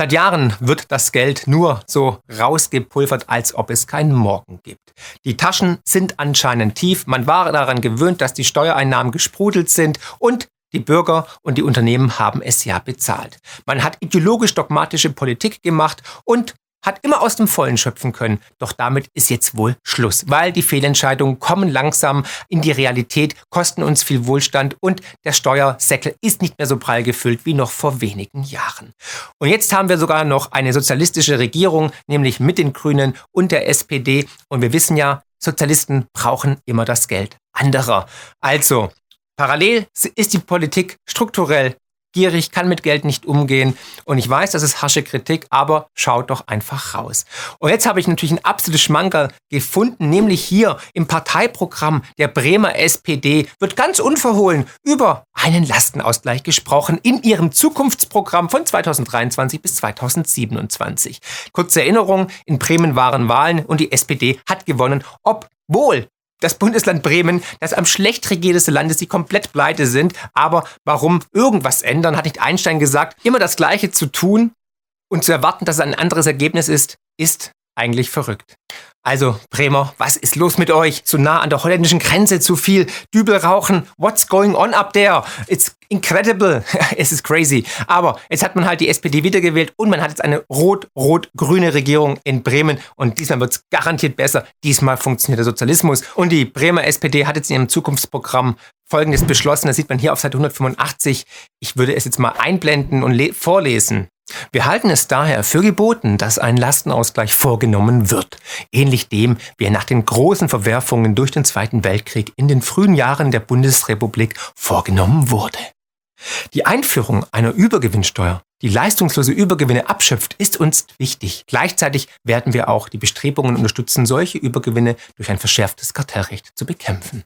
Seit Jahren wird das Geld nur so rausgepulvert, als ob es keinen Morgen gibt. Die Taschen sind anscheinend tief, man war daran gewöhnt, dass die Steuereinnahmen gesprudelt sind und die Bürger und die Unternehmen haben es ja bezahlt. Man hat ideologisch dogmatische Politik gemacht und hat immer aus dem Vollen schöpfen können. Doch damit ist jetzt wohl Schluss, weil die Fehlentscheidungen kommen langsam in die Realität, kosten uns viel Wohlstand und der Steuersäckel ist nicht mehr so prall gefüllt wie noch vor wenigen Jahren. Und jetzt haben wir sogar noch eine sozialistische Regierung, nämlich mit den Grünen und der SPD. Und wir wissen ja, Sozialisten brauchen immer das Geld anderer. Also, Parallel ist die Politik strukturell gierig, kann mit Geld nicht umgehen. Und ich weiß, das ist harsche Kritik, aber schaut doch einfach raus. Und jetzt habe ich natürlich ein absolutes Schmankerl gefunden, nämlich hier im Parteiprogramm der Bremer SPD wird ganz unverhohlen über einen Lastenausgleich gesprochen in ihrem Zukunftsprogramm von 2023 bis 2027. Kurze Erinnerung, in Bremen waren Wahlen und die SPD hat gewonnen, obwohl das Bundesland Bremen, das am schlecht regierteste Land ist, die komplett pleite sind. Aber warum irgendwas ändern, hat nicht Einstein gesagt. Immer das Gleiche zu tun und zu erwarten, dass es ein anderes Ergebnis ist, ist eigentlich verrückt. Also, Bremer, was ist los mit euch? So nah an der holländischen Grenze, zu viel Dübel rauchen. What's going on up there? It's incredible. es ist crazy. Aber jetzt hat man halt die SPD wiedergewählt und man hat jetzt eine rot-rot-grüne Regierung in Bremen und diesmal wird es garantiert besser. Diesmal funktioniert der Sozialismus. Und die Bremer SPD hat jetzt in ihrem Zukunftsprogramm Folgendes beschlossen. Das sieht man hier auf Seite 185. Ich würde es jetzt mal einblenden und vorlesen. Wir halten es daher für geboten, dass ein Lastenausgleich vorgenommen wird, ähnlich dem, wie er nach den großen Verwerfungen durch den Zweiten Weltkrieg in den frühen Jahren der Bundesrepublik vorgenommen wurde. Die Einführung einer Übergewinnsteuer, die leistungslose Übergewinne abschöpft, ist uns wichtig. Gleichzeitig werden wir auch die Bestrebungen unterstützen, solche Übergewinne durch ein verschärftes Kartellrecht zu bekämpfen.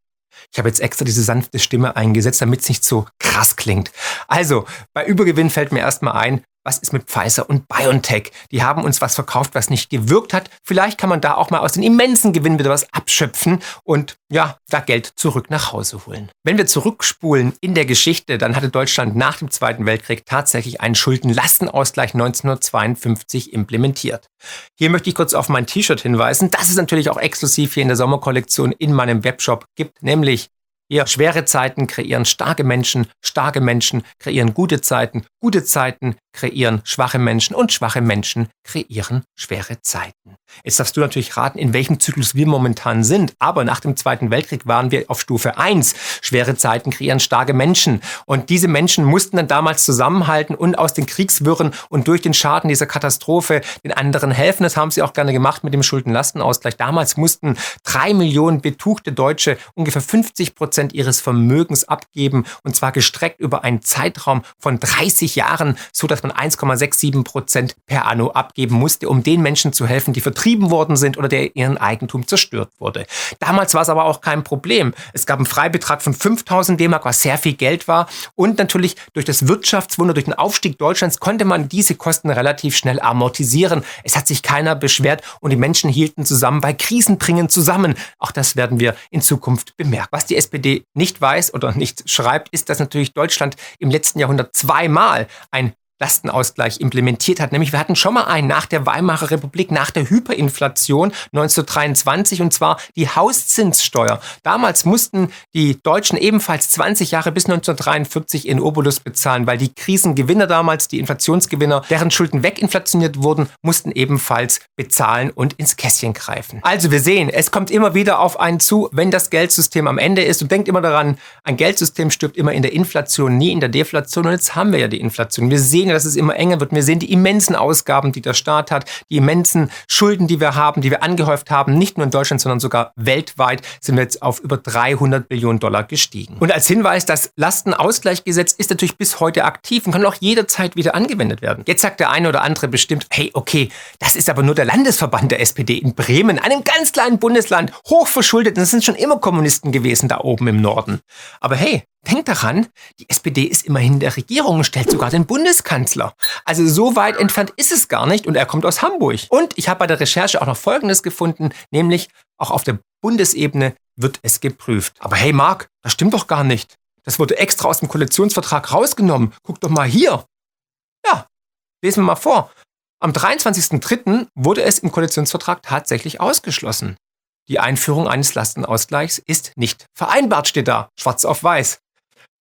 Ich habe jetzt extra diese sanfte Stimme eingesetzt, damit es nicht so krass klingt. Also, bei Übergewinn fällt mir erstmal ein, was ist mit Pfizer und BioNTech? Die haben uns was verkauft, was nicht gewirkt hat. Vielleicht kann man da auch mal aus den immensen Gewinnen wieder was abschöpfen und ja, da Geld zurück nach Hause holen. Wenn wir zurückspulen in der Geschichte, dann hatte Deutschland nach dem Zweiten Weltkrieg tatsächlich einen Schuldenlastenausgleich 1952 implementiert. Hier möchte ich kurz auf mein T-Shirt hinweisen, das es natürlich auch exklusiv hier in der Sommerkollektion in meinem Webshop gibt, nämlich hier schwere Zeiten kreieren starke Menschen, starke Menschen kreieren gute Zeiten, gute Zeiten kreieren schwache Menschen und schwache Menschen kreieren schwere Zeiten. Jetzt darfst du natürlich raten, in welchem Zyklus wir momentan sind. Aber nach dem Zweiten Weltkrieg waren wir auf Stufe 1. Schwere Zeiten kreieren starke Menschen. Und diese Menschen mussten dann damals zusammenhalten und aus den Kriegswirren und durch den Schaden dieser Katastrophe den anderen helfen. Das haben sie auch gerne gemacht mit dem Schuldenlastenausgleich. Damals mussten drei Millionen betuchte Deutsche ungefähr 50 Prozent ihres Vermögens abgeben. Und zwar gestreckt über einen Zeitraum von 30 Jahren, so dass man 1,67 Prozent per anno abgeben musste, um den Menschen zu helfen, die vertrieben worden sind oder der ihren Eigentum zerstört wurde. Damals war es aber auch kein Problem. Es gab einen Freibetrag von 5000 D-Mark, was sehr viel Geld war. Und natürlich durch das Wirtschaftswunder, durch den Aufstieg Deutschlands konnte man diese Kosten relativ schnell amortisieren. Es hat sich keiner beschwert und die Menschen hielten zusammen, weil Krisen bringen zusammen. Auch das werden wir in Zukunft bemerken. Was die SPD nicht weiß oder nicht schreibt, ist, dass natürlich Deutschland im letzten Jahrhundert zweimal ein Lastenausgleich implementiert hat. Nämlich wir hatten schon mal einen nach der Weimarer Republik, nach der Hyperinflation 1923 und zwar die Hauszinssteuer. Damals mussten die Deutschen ebenfalls 20 Jahre bis 1943 in Obolus bezahlen, weil die Krisengewinner damals, die Inflationsgewinner, deren Schulden weginflationiert wurden, mussten ebenfalls bezahlen und ins Kästchen greifen. Also wir sehen, es kommt immer wieder auf einen zu, wenn das Geldsystem am Ende ist und denkt immer daran, ein Geldsystem stirbt immer in der Inflation, nie in der Deflation und jetzt haben wir ja die Inflation. Wir sehen dass es immer enger wird. Wir sehen die immensen Ausgaben, die der Staat hat, die immensen Schulden, die wir haben, die wir angehäuft haben, nicht nur in Deutschland, sondern sogar weltweit sind wir jetzt auf über 300 Billionen Dollar gestiegen. Und als Hinweis, das Lastenausgleichgesetz ist natürlich bis heute aktiv und kann auch jederzeit wieder angewendet werden. Jetzt sagt der eine oder andere bestimmt, hey, okay, das ist aber nur der Landesverband der SPD in Bremen, einem ganz kleinen Bundesland, hochverschuldet. Und es sind schon immer Kommunisten gewesen da oben im Norden. Aber hey, Denkt daran, die SPD ist immerhin in der Regierung und stellt sogar den Bundeskanzler. Also so weit entfernt ist es gar nicht und er kommt aus Hamburg. Und ich habe bei der Recherche auch noch Folgendes gefunden, nämlich auch auf der Bundesebene wird es geprüft. Aber hey Marc, das stimmt doch gar nicht. Das wurde extra aus dem Koalitionsvertrag rausgenommen. Guck doch mal hier. Ja, lesen wir mal vor. Am 23.03. wurde es im Koalitionsvertrag tatsächlich ausgeschlossen. Die Einführung eines Lastenausgleichs ist nicht vereinbart, steht da, schwarz auf weiß.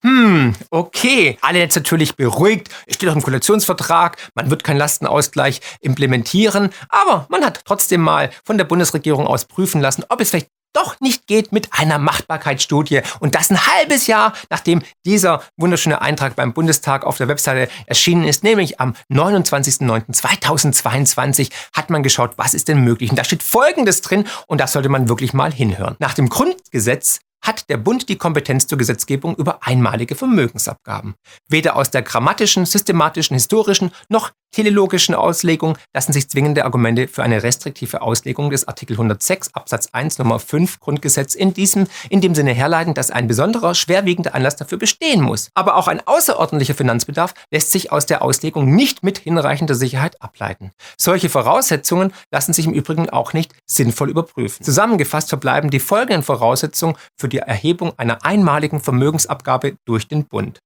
Hm, okay. Alle jetzt natürlich beruhigt. Es steht auch im Koalitionsvertrag, man wird keinen Lastenausgleich implementieren, aber man hat trotzdem mal von der Bundesregierung aus prüfen lassen, ob es vielleicht doch nicht geht mit einer Machbarkeitsstudie. Und das ein halbes Jahr, nachdem dieser wunderschöne Eintrag beim Bundestag auf der Webseite erschienen ist, nämlich am 29.09.2022 hat man geschaut, was ist denn möglich. Und da steht Folgendes drin und das sollte man wirklich mal hinhören. Nach dem Grundgesetz hat der Bund die Kompetenz zur Gesetzgebung über einmalige Vermögensabgaben. Weder aus der grammatischen, systematischen, historischen noch teleologischen Auslegung lassen sich zwingende Argumente für eine restriktive Auslegung des Artikel 106 Absatz 1 Nummer 5 Grundgesetz in diesem in dem Sinne herleiten, dass ein besonderer schwerwiegender Anlass dafür bestehen muss. Aber auch ein außerordentlicher Finanzbedarf lässt sich aus der Auslegung nicht mit hinreichender Sicherheit ableiten. Solche Voraussetzungen lassen sich im Übrigen auch nicht sinnvoll überprüfen. Zusammengefasst verbleiben die folgenden Voraussetzungen für die Erhebung einer einmaligen Vermögensabgabe durch den Bund.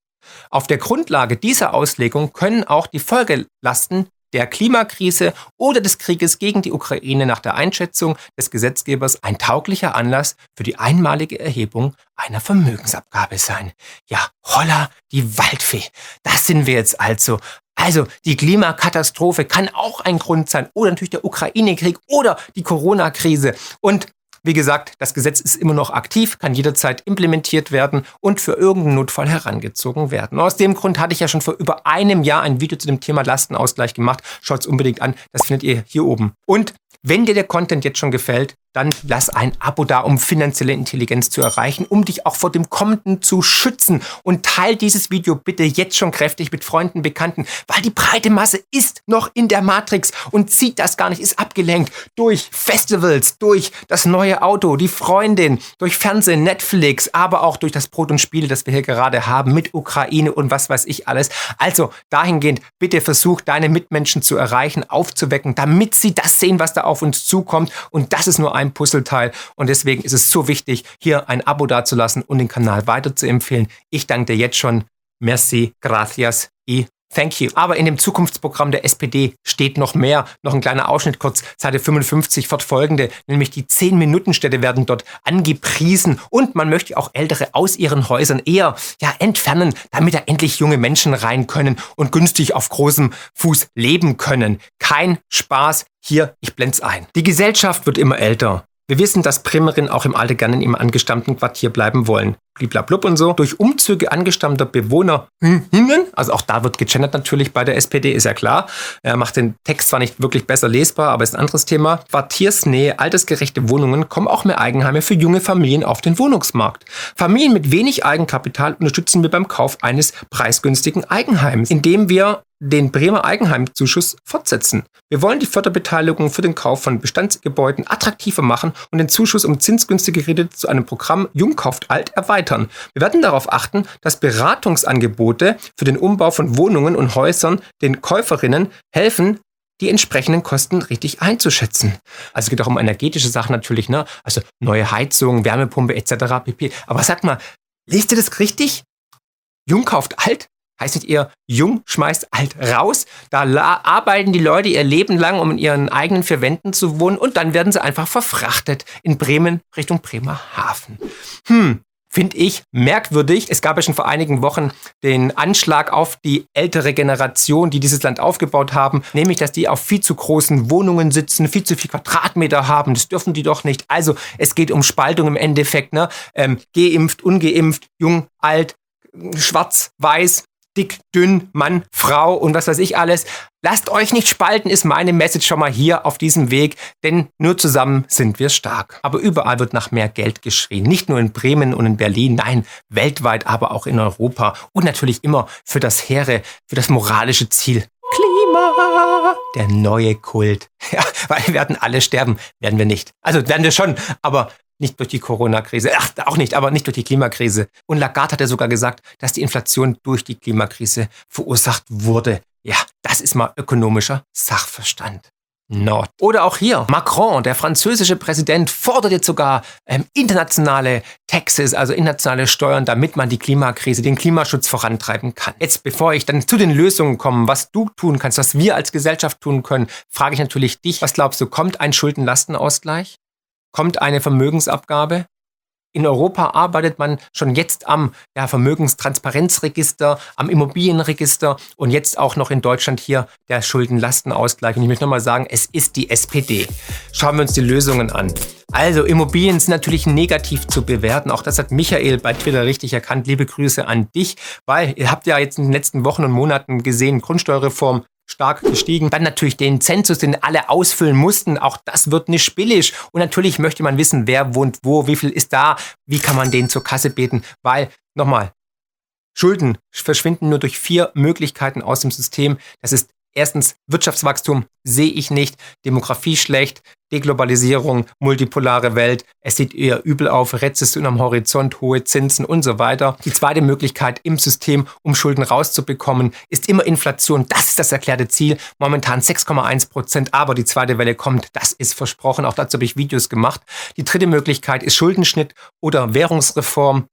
Auf der Grundlage dieser Auslegung können auch die Folgelasten der Klimakrise oder des Krieges gegen die Ukraine nach der Einschätzung des Gesetzgebers ein tauglicher Anlass für die einmalige Erhebung einer Vermögensabgabe sein. Ja, holla, die Waldfee. Das sind wir jetzt also. Also die Klimakatastrophe kann auch ein Grund sein oder natürlich der Ukraine-Krieg oder die Corona-Krise. Und wie gesagt, das Gesetz ist immer noch aktiv, kann jederzeit implementiert werden und für irgendeinen Notfall herangezogen werden. Aus dem Grund hatte ich ja schon vor über einem Jahr ein Video zu dem Thema Lastenausgleich gemacht. Schaut es unbedingt an, das findet ihr hier oben. Und wenn dir der Content jetzt schon gefällt, dann lass ein Abo da, um finanzielle Intelligenz zu erreichen, um dich auch vor dem Kommenden zu schützen. Und teil dieses Video bitte jetzt schon kräftig mit Freunden, Bekannten, weil die breite Masse ist noch in der Matrix und zieht das gar nicht, ist abgelenkt durch Festivals, durch das neue Auto, die Freundin, durch Fernsehen, Netflix, aber auch durch das Brot und Spiele, das wir hier gerade haben mit Ukraine und was weiß ich alles. Also dahingehend, bitte versuch deine Mitmenschen zu erreichen, aufzuwecken, damit sie das sehen, was da auf uns zukommt. Und das ist nur ein Puzzleteil. Und deswegen ist es so wichtig, hier ein Abo dazulassen und den Kanal weiter zu empfehlen. Ich danke dir jetzt schon. Merci, gracias y Thank you. Aber in dem Zukunftsprogramm der SPD steht noch mehr. Noch ein kleiner Ausschnitt kurz, Seite 55 fortfolgende, nämlich die 10-Minuten-Städte werden dort angepriesen und man möchte auch Ältere aus ihren Häusern eher ja, entfernen, damit da endlich junge Menschen rein können und günstig auf großem Fuß leben können. Kein Spaß. Hier, ich blend's ein. Die Gesellschaft wird immer älter. Wir wissen, dass Primerinnen auch im Alter gerne ihrem angestammten Quartier bleiben wollen. Bliblablub und so. Durch Umzüge angestammter Bewohner, also auch da wird gegendert natürlich bei der SPD, ist ja klar. Er macht den Text zwar nicht wirklich besser lesbar, aber ist ein anderes Thema. Quartiersnähe, altersgerechte Wohnungen, kommen auch mehr Eigenheime für junge Familien auf den Wohnungsmarkt. Familien mit wenig Eigenkapital unterstützen wir beim Kauf eines preisgünstigen Eigenheims, indem wir den Bremer Eigenheimzuschuss fortsetzen. Wir wollen die Förderbeteiligung für den Kauf von Bestandsgebäuden attraktiver machen und den Zuschuss um zinsgünstige Kredite zu einem Programm Jung kauft alt erweitern. Wir werden darauf achten, dass Beratungsangebote für den Umbau von Wohnungen und Häusern den Käuferinnen helfen, die entsprechenden Kosten richtig einzuschätzen. Also es geht auch um energetische Sachen natürlich, ne? Also neue Heizung, Wärmepumpe etc. pp. Aber sag mal, lest ihr das richtig? Jung kauft alt? Heißt nicht eher, jung schmeißt alt raus. Da arbeiten die Leute ihr Leben lang, um in ihren eigenen vier Wänden zu wohnen und dann werden sie einfach verfrachtet in Bremen Richtung Bremerhaven. Hm, finde ich merkwürdig. Es gab ja schon vor einigen Wochen den Anschlag auf die ältere Generation, die dieses Land aufgebaut haben, nämlich, dass die auf viel zu großen Wohnungen sitzen, viel zu viel Quadratmeter haben. Das dürfen die doch nicht. Also es geht um Spaltung im Endeffekt. Ne? Ähm, geimpft, ungeimpft, jung, alt, schwarz, weiß dick, dünn, Mann, Frau und was weiß ich alles. Lasst euch nicht spalten, ist meine Message schon mal hier auf diesem Weg, denn nur zusammen sind wir stark. Aber überall wird nach mehr Geld geschrien. Nicht nur in Bremen und in Berlin, nein, weltweit, aber auch in Europa. Und natürlich immer für das hehre, für das moralische Ziel. Klima! Der neue Kult. Ja, weil wir werden alle sterben. Werden wir nicht. Also werden wir schon, aber nicht durch die Corona-Krise, ach, auch nicht, aber nicht durch die Klimakrise. Und Lagarde hat ja sogar gesagt, dass die Inflation durch die Klimakrise verursacht wurde. Ja, das ist mal ökonomischer Sachverstand. Nord. Oder auch hier, Macron, der französische Präsident, fordert jetzt sogar ähm, internationale Taxes, also internationale Steuern, damit man die Klimakrise, den Klimaschutz vorantreiben kann. Jetzt, bevor ich dann zu den Lösungen komme, was du tun kannst, was wir als Gesellschaft tun können, frage ich natürlich dich, was glaubst du, kommt ein Schuldenlastenausgleich? Kommt eine Vermögensabgabe? In Europa arbeitet man schon jetzt am ja, Vermögenstransparenzregister, am Immobilienregister und jetzt auch noch in Deutschland hier der Schuldenlastenausgleich. Und ich möchte nochmal sagen, es ist die SPD. Schauen wir uns die Lösungen an. Also Immobilien sind natürlich negativ zu bewerten. Auch das hat Michael bei Twitter richtig erkannt. Liebe Grüße an dich, weil ihr habt ja jetzt in den letzten Wochen und Monaten gesehen, Grundsteuerreform stark gestiegen. Dann natürlich den Zensus, den alle ausfüllen mussten. Auch das wird nicht billig. Und natürlich möchte man wissen, wer wohnt wo, wie viel ist da, wie kann man den zur Kasse beten. Weil, nochmal, Schulden verschwinden nur durch vier Möglichkeiten aus dem System. Das ist Erstens, Wirtschaftswachstum sehe ich nicht, Demografie schlecht, Deglobalisierung, multipolare Welt, es sieht eher übel auf, Rezession am Horizont, hohe Zinsen und so weiter. Die zweite Möglichkeit im System, um Schulden rauszubekommen, ist immer Inflation. Das ist das erklärte Ziel. Momentan 6,1 Prozent, aber die zweite Welle kommt. Das ist versprochen. Auch dazu habe ich Videos gemacht. Die dritte Möglichkeit ist Schuldenschnitt oder Währungsreform.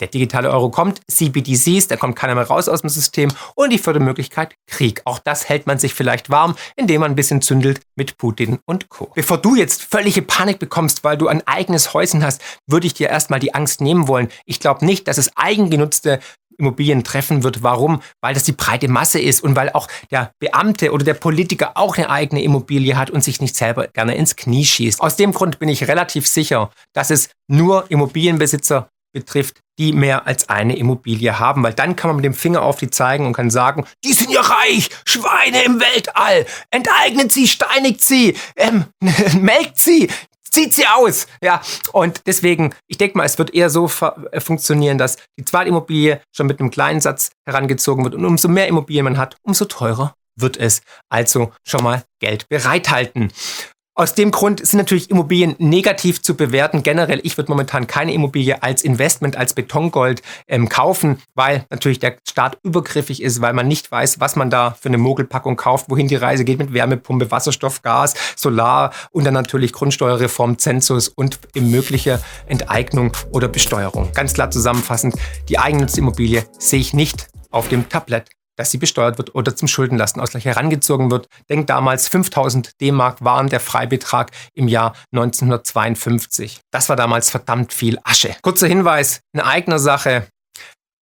Der digitale Euro kommt, CBDCs, da kommt keiner mehr raus aus dem System. Und die vierte Möglichkeit, Krieg. Auch das hält man sich vielleicht warm, indem man ein bisschen zündelt mit Putin und Co. Bevor du jetzt völlige Panik bekommst, weil du ein eigenes Häuschen hast, würde ich dir erstmal die Angst nehmen wollen. Ich glaube nicht, dass es eigengenutzte Immobilien treffen wird. Warum? Weil das die breite Masse ist und weil auch der Beamte oder der Politiker auch eine eigene Immobilie hat und sich nicht selber gerne ins Knie schießt. Aus dem Grund bin ich relativ sicher, dass es nur Immobilienbesitzer betrifft, die mehr als eine Immobilie haben, weil dann kann man mit dem Finger auf die zeigen und kann sagen, die sind ja reich, Schweine im Weltall, enteignet sie, steinigt sie, ähm, melkt sie, zieht sie aus. Ja, und deswegen, ich denke mal, es wird eher so äh, funktionieren, dass die Zweitimmobilie schon mit einem kleinen Satz herangezogen wird und umso mehr Immobilien man hat, umso teurer wird es. Also schon mal Geld bereithalten. Aus dem Grund sind natürlich Immobilien negativ zu bewerten. Generell, ich würde momentan keine Immobilie als Investment, als Betongold ähm, kaufen, weil natürlich der Staat übergriffig ist, weil man nicht weiß, was man da für eine Mogelpackung kauft, wohin die Reise geht mit Wärmepumpe, Wasserstoff, Gas, Solar und dann natürlich Grundsteuerreform, Zensus und mögliche Enteignung oder Besteuerung. Ganz klar zusammenfassend, die Eigennutz-Immobilie sehe ich nicht auf dem Tablett dass sie besteuert wird oder zum Schuldenlastenausgleich herangezogen wird. Denkt damals 5000 D-Mark waren der Freibetrag im Jahr 1952. Das war damals verdammt viel Asche. Kurzer Hinweis in eigener Sache.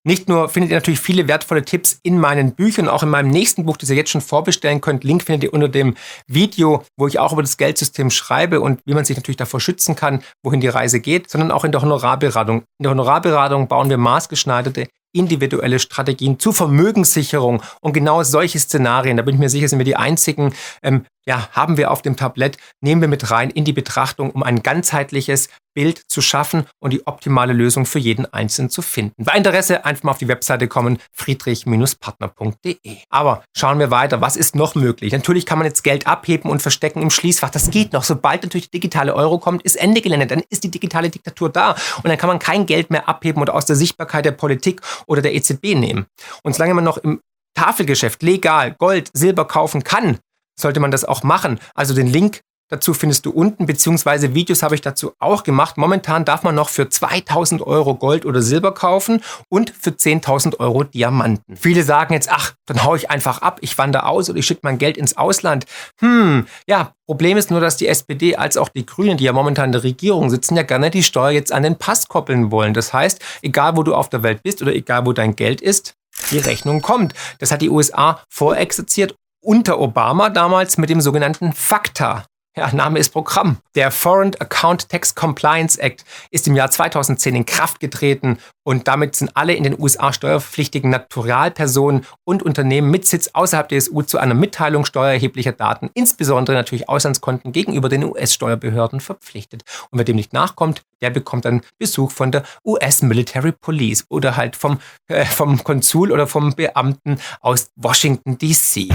Nicht nur findet ihr natürlich viele wertvolle Tipps in meinen Büchern, auch in meinem nächsten Buch, das ihr jetzt schon vorbestellen könnt. Link findet ihr unter dem Video, wo ich auch über das Geldsystem schreibe und wie man sich natürlich davor schützen kann, wohin die Reise geht, sondern auch in der Honorarberatung. In der Honorarberatung bauen wir maßgeschneiderte individuelle Strategien zur Vermögenssicherung und genau solche Szenarien, da bin ich mir sicher, sind wir die einzigen, ähm, ja, haben wir auf dem Tablett, nehmen wir mit rein in die Betrachtung, um ein ganzheitliches Bild zu schaffen und die optimale Lösung für jeden Einzelnen zu finden. Bei Interesse einfach mal auf die Webseite kommen, friedrich-partner.de. Aber schauen wir weiter, was ist noch möglich? Natürlich kann man jetzt Geld abheben und verstecken im Schließfach, das geht noch. Sobald natürlich die digitale Euro kommt, ist Ende Gelände, dann ist die digitale Diktatur da und dann kann man kein Geld mehr abheben oder aus der Sichtbarkeit der Politik oder der EZB nehmen. Und solange man noch im Tafelgeschäft legal Gold, Silber kaufen kann, sollte man das auch machen. Also den Link dazu findest du unten, beziehungsweise Videos habe ich dazu auch gemacht. Momentan darf man noch für 2000 Euro Gold oder Silber kaufen und für 10.000 Euro Diamanten. Viele sagen jetzt, ach, dann haue ich einfach ab, ich wandere aus oder ich schicke mein Geld ins Ausland. Hm, ja, Problem ist nur, dass die SPD als auch die Grünen, die ja momentan in der Regierung sitzen, ja gerne die Steuer jetzt an den Pass koppeln wollen. Das heißt, egal wo du auf der Welt bist oder egal wo dein Geld ist, die Rechnung kommt. Das hat die USA vorexerziert unter Obama damals mit dem sogenannten FACTA. Ja, Name ist Programm. Der Foreign Account Tax Compliance Act ist im Jahr 2010 in Kraft getreten und damit sind alle in den USA steuerpflichtigen Naturalpersonen und Unternehmen mit Sitz außerhalb der EU zu einer Mitteilung steuererheblicher Daten, insbesondere natürlich Auslandskonten gegenüber den US-Steuerbehörden verpflichtet. Und wer dem nicht nachkommt, der bekommt dann Besuch von der US Military Police oder halt vom, äh, vom Konsul oder vom Beamten aus Washington DC.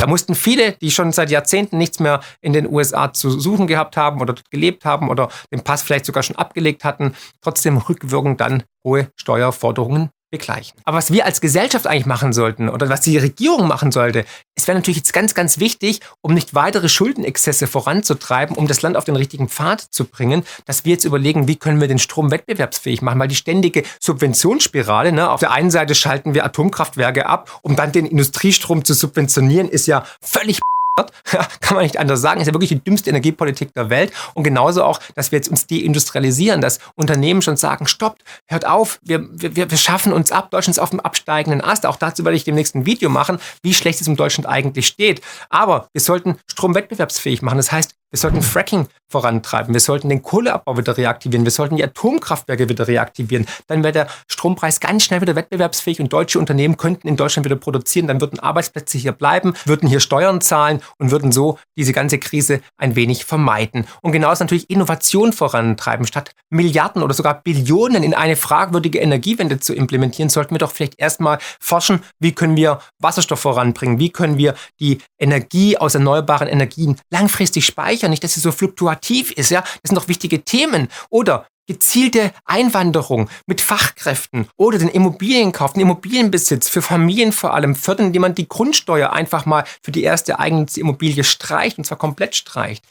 Da mussten viele, die schon seit Jahrzehnten nichts mehr in den USA zu suchen gehabt haben oder dort gelebt haben oder den Pass vielleicht sogar schon abgelegt hatten, trotzdem rückwirkend dann hohe Steuerforderungen begleichen. Aber was wir als Gesellschaft eigentlich machen sollten oder was die Regierung machen sollte, es wäre natürlich jetzt ganz, ganz wichtig, um nicht weitere Schuldenexzesse voranzutreiben, um das Land auf den richtigen Pfad zu bringen, dass wir jetzt überlegen, wie können wir den Strom wettbewerbsfähig machen, weil die ständige Subventionsspirale, ne, auf der einen Seite schalten wir Atomkraftwerke ab, um dann den Industriestrom zu subventionieren, ist ja völlig kann man nicht anders sagen, ist ja wirklich die dümmste Energiepolitik der Welt. Und genauso auch, dass wir jetzt uns deindustrialisieren, dass Unternehmen schon sagen, stoppt, hört auf, wir, wir, wir schaffen uns ab, Deutschland ist auf dem absteigenden Ast. Auch dazu werde ich demnächst ein Video machen, wie schlecht es um Deutschland eigentlich steht. Aber wir sollten Strom wettbewerbsfähig machen. Das heißt, wir sollten Fracking vorantreiben. Wir sollten den Kohleabbau wieder reaktivieren. Wir sollten die Atomkraftwerke wieder reaktivieren. Dann wäre der Strompreis ganz schnell wieder wettbewerbsfähig und deutsche Unternehmen könnten in Deutschland wieder produzieren. Dann würden Arbeitsplätze hier bleiben, würden hier Steuern zahlen und würden so diese ganze Krise ein wenig vermeiden. Und genauso natürlich Innovation vorantreiben. Statt Milliarden oder sogar Billionen in eine fragwürdige Energiewende zu implementieren, sollten wir doch vielleicht erstmal forschen, wie können wir Wasserstoff voranbringen? Wie können wir die Energie aus erneuerbaren Energien langfristig speichern? Speichern, nicht, dass sie so fluktuativ ist, ja. Das sind doch wichtige Themen. Oder gezielte Einwanderung mit Fachkräften oder den Immobilienkauf, den Immobilienbesitz für Familien vor allem fördern, indem man die Grundsteuer einfach mal für die erste Eigentumsimmobilie streicht und zwar komplett streicht.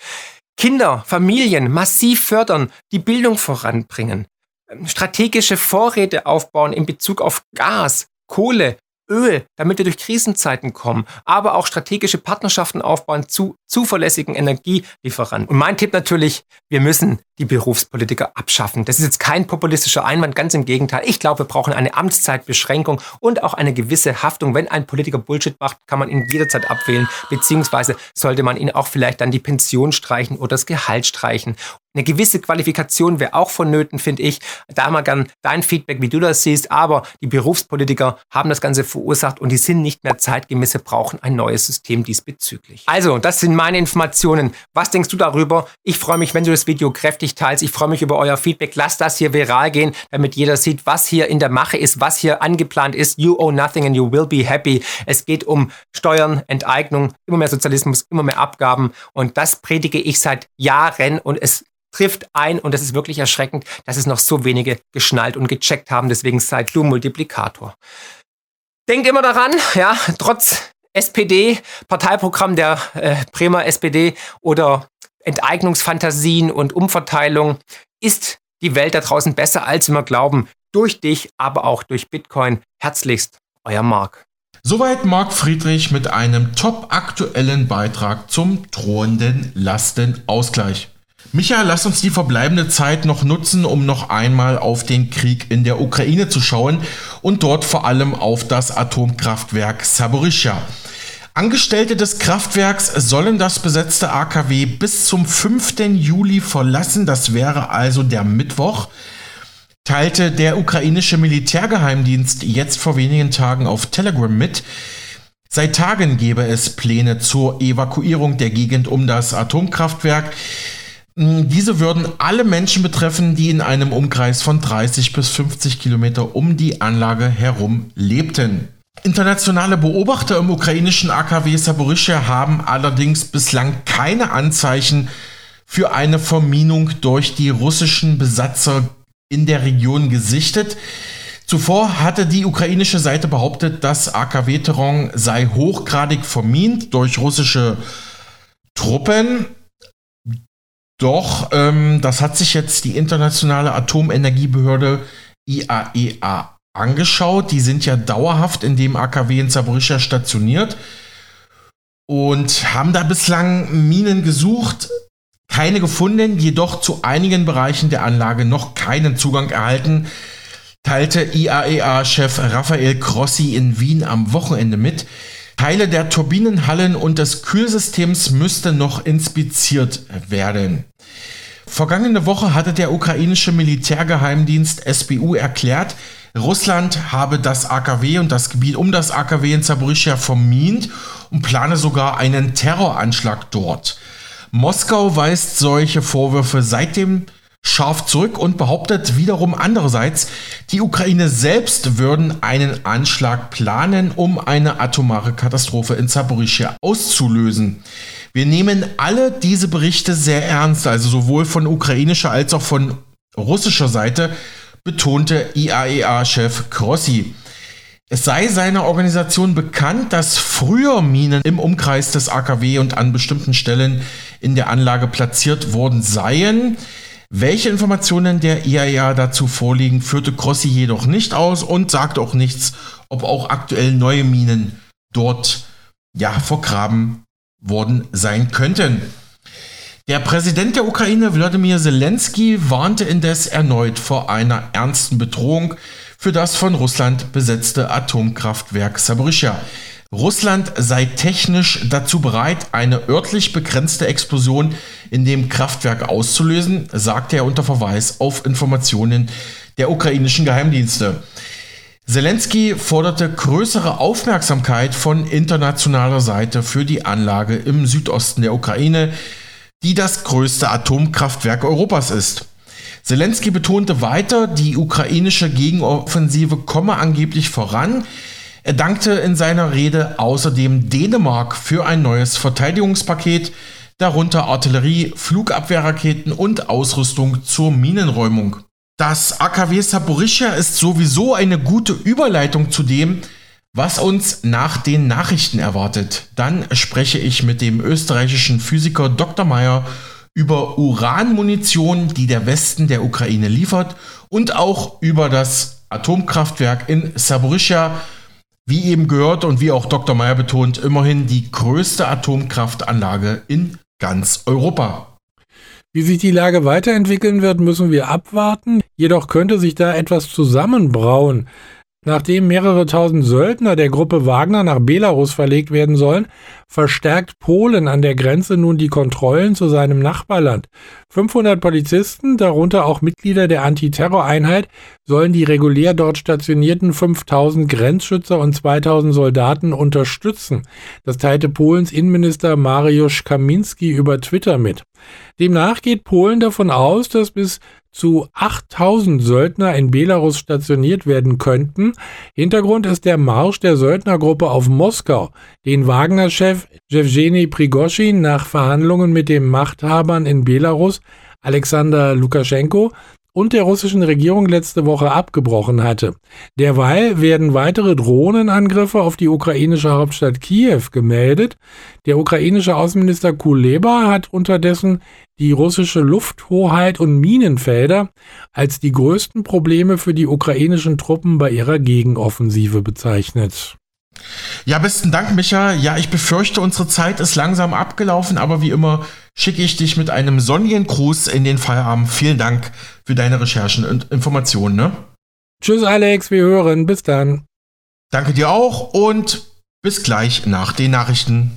Kinder, Familien massiv fördern, die Bildung voranbringen, strategische Vorräte aufbauen in Bezug auf Gas, Kohle, Öl, damit wir durch Krisenzeiten kommen, aber auch strategische Partnerschaften aufbauen zu zuverlässigen Energielieferanten. Und mein Tipp natürlich, wir müssen die Berufspolitiker abschaffen. Das ist jetzt kein populistischer Einwand, ganz im Gegenteil. Ich glaube, wir brauchen eine Amtszeitbeschränkung und auch eine gewisse Haftung. Wenn ein Politiker Bullshit macht, kann man ihn jederzeit abwählen, beziehungsweise sollte man ihn auch vielleicht dann die Pension streichen oder das Gehalt streichen. Eine gewisse Qualifikation wäre auch vonnöten, finde ich. Da mal gern dein Feedback, wie du das siehst. Aber die Berufspolitiker haben das Ganze verursacht und die sind nicht mehr zeitgemäß, brauchen ein neues System diesbezüglich. Also, das sind meine Informationen. Was denkst du darüber? Ich freue mich, wenn du das Video kräftig teilst. Ich freue mich über euer Feedback. Lasst das hier viral gehen, damit jeder sieht, was hier in der Mache ist, was hier angeplant ist. You owe nothing and you will be happy. Es geht um Steuern, Enteignung, immer mehr Sozialismus, immer mehr Abgaben. Und das predige ich seit Jahren und es trifft ein und es ist wirklich erschreckend, dass es noch so wenige geschnallt und gecheckt haben. Deswegen seid du Multiplikator. Denkt immer daran, ja, trotz SPD, Parteiprogramm der äh, Bremer SPD oder Enteignungsfantasien und Umverteilung ist die Welt da draußen besser, als wir glauben. Durch dich, aber auch durch Bitcoin. Herzlichst, euer Marc. Soweit Marc Friedrich mit einem top aktuellen Beitrag zum drohenden Lastenausgleich. Micha, lass uns die verbleibende Zeit noch nutzen, um noch einmal auf den Krieg in der Ukraine zu schauen und dort vor allem auf das Atomkraftwerk Saborischja. Angestellte des Kraftwerks sollen das besetzte AKW bis zum 5. Juli verlassen. Das wäre also der Mittwoch. Teilte der ukrainische Militärgeheimdienst jetzt vor wenigen Tagen auf Telegram mit. Seit Tagen gäbe es Pläne zur Evakuierung der Gegend um das Atomkraftwerk. Hm, diese würden alle Menschen betreffen, die in einem Umkreis von 30 bis 50 Kilometer um die Anlage herum lebten. Internationale Beobachter im ukrainischen AKW Saborischia haben allerdings bislang keine Anzeichen für eine Verminung durch die russischen Besatzer in der Region gesichtet. Zuvor hatte die ukrainische Seite behauptet, das AKW-Terrain sei hochgradig vermint durch russische Truppen. Doch ähm, das hat sich jetzt die internationale Atomenergiebehörde IAEA angeschaut. Die sind ja dauerhaft in dem AKW in Zaporizhia stationiert und haben da bislang Minen gesucht, keine gefunden, jedoch zu einigen Bereichen der Anlage noch keinen Zugang erhalten, teilte IAEA-Chef Raphael Crossi in Wien am Wochenende mit. Teile der Turbinenhallen und des Kühlsystems müssten noch inspiziert werden. Vergangene Woche hatte der ukrainische Militärgeheimdienst SBU erklärt, Russland habe das AKW und das Gebiet um das AKW in Zaporizhia vermint und plane sogar einen Terroranschlag dort. Moskau weist solche Vorwürfe seitdem scharf zurück und behauptet wiederum andererseits, die Ukraine selbst würden einen Anschlag planen, um eine atomare Katastrophe in Zaporizhia auszulösen. Wir nehmen alle diese Berichte sehr ernst, also sowohl von ukrainischer als auch von russischer Seite, betonte IAEA-Chef Grossi. Es sei seiner Organisation bekannt, dass früher Minen im Umkreis des AKW und an bestimmten Stellen in der Anlage platziert worden seien. Welche Informationen der IAEA dazu vorliegen, führte Grossi jedoch nicht aus und sagte auch nichts, ob auch aktuell neue Minen dort ja vergraben worden sein könnten. Der Präsident der Ukraine, Wladimir Zelensky, warnte indes erneut vor einer ernsten Bedrohung für das von Russland besetzte Atomkraftwerk Saborizhia. Russland sei technisch dazu bereit, eine örtlich begrenzte Explosion in dem Kraftwerk auszulösen, sagte er unter Verweis auf Informationen der ukrainischen Geheimdienste. Zelensky forderte größere Aufmerksamkeit von internationaler Seite für die Anlage im Südosten der Ukraine, die das größte Atomkraftwerk Europas ist. Zelensky betonte weiter, die ukrainische Gegenoffensive komme angeblich voran. Er dankte in seiner Rede außerdem Dänemark für ein neues Verteidigungspaket, darunter Artillerie, Flugabwehrraketen und Ausrüstung zur Minenräumung. Das AKW Saporischia ist sowieso eine gute Überleitung zu dem, was uns nach den Nachrichten erwartet. Dann spreche ich mit dem österreichischen Physiker Dr. Meyer über Uranmunition, die der Westen der Ukraine liefert und auch über das Atomkraftwerk in Saporischia, wie eben gehört und wie auch Dr. Meyer betont, immerhin die größte Atomkraftanlage in ganz Europa. Wie sich die Lage weiterentwickeln wird, müssen wir abwarten. Jedoch könnte sich da etwas zusammenbrauen. Nachdem mehrere tausend Söldner der Gruppe Wagner nach Belarus verlegt werden sollen, verstärkt Polen an der Grenze nun die Kontrollen zu seinem Nachbarland. 500 Polizisten, darunter auch Mitglieder der Antiterroreinheit, sollen die regulär dort stationierten 5000 Grenzschützer und 2000 Soldaten unterstützen. Das teilte Polens Innenminister Mariusz Kaminski über Twitter mit. Demnach geht Polen davon aus, dass bis zu 8000 Söldner in Belarus stationiert werden könnten. Hintergrund ist der Marsch der Söldnergruppe auf Moskau, den Wagner-Chef Jewgeni Prigoschin nach Verhandlungen mit den Machthabern in Belarus Alexander Lukaschenko und der russischen Regierung letzte Woche abgebrochen hatte. Derweil werden weitere Drohnenangriffe auf die ukrainische Hauptstadt Kiew gemeldet. Der ukrainische Außenminister Kuleba hat unterdessen die russische Lufthoheit und Minenfelder als die größten Probleme für die ukrainischen Truppen bei ihrer Gegenoffensive bezeichnet. Ja, besten Dank, Micha. Ja, ich befürchte, unsere Zeit ist langsam abgelaufen, aber wie immer schicke ich dich mit einem sonnigen Gruß in den Feierabend. Vielen Dank für deine Recherchen und Informationen. Ne? Tschüss, Alex, wir hören. Bis dann. Danke dir auch und bis gleich nach den Nachrichten.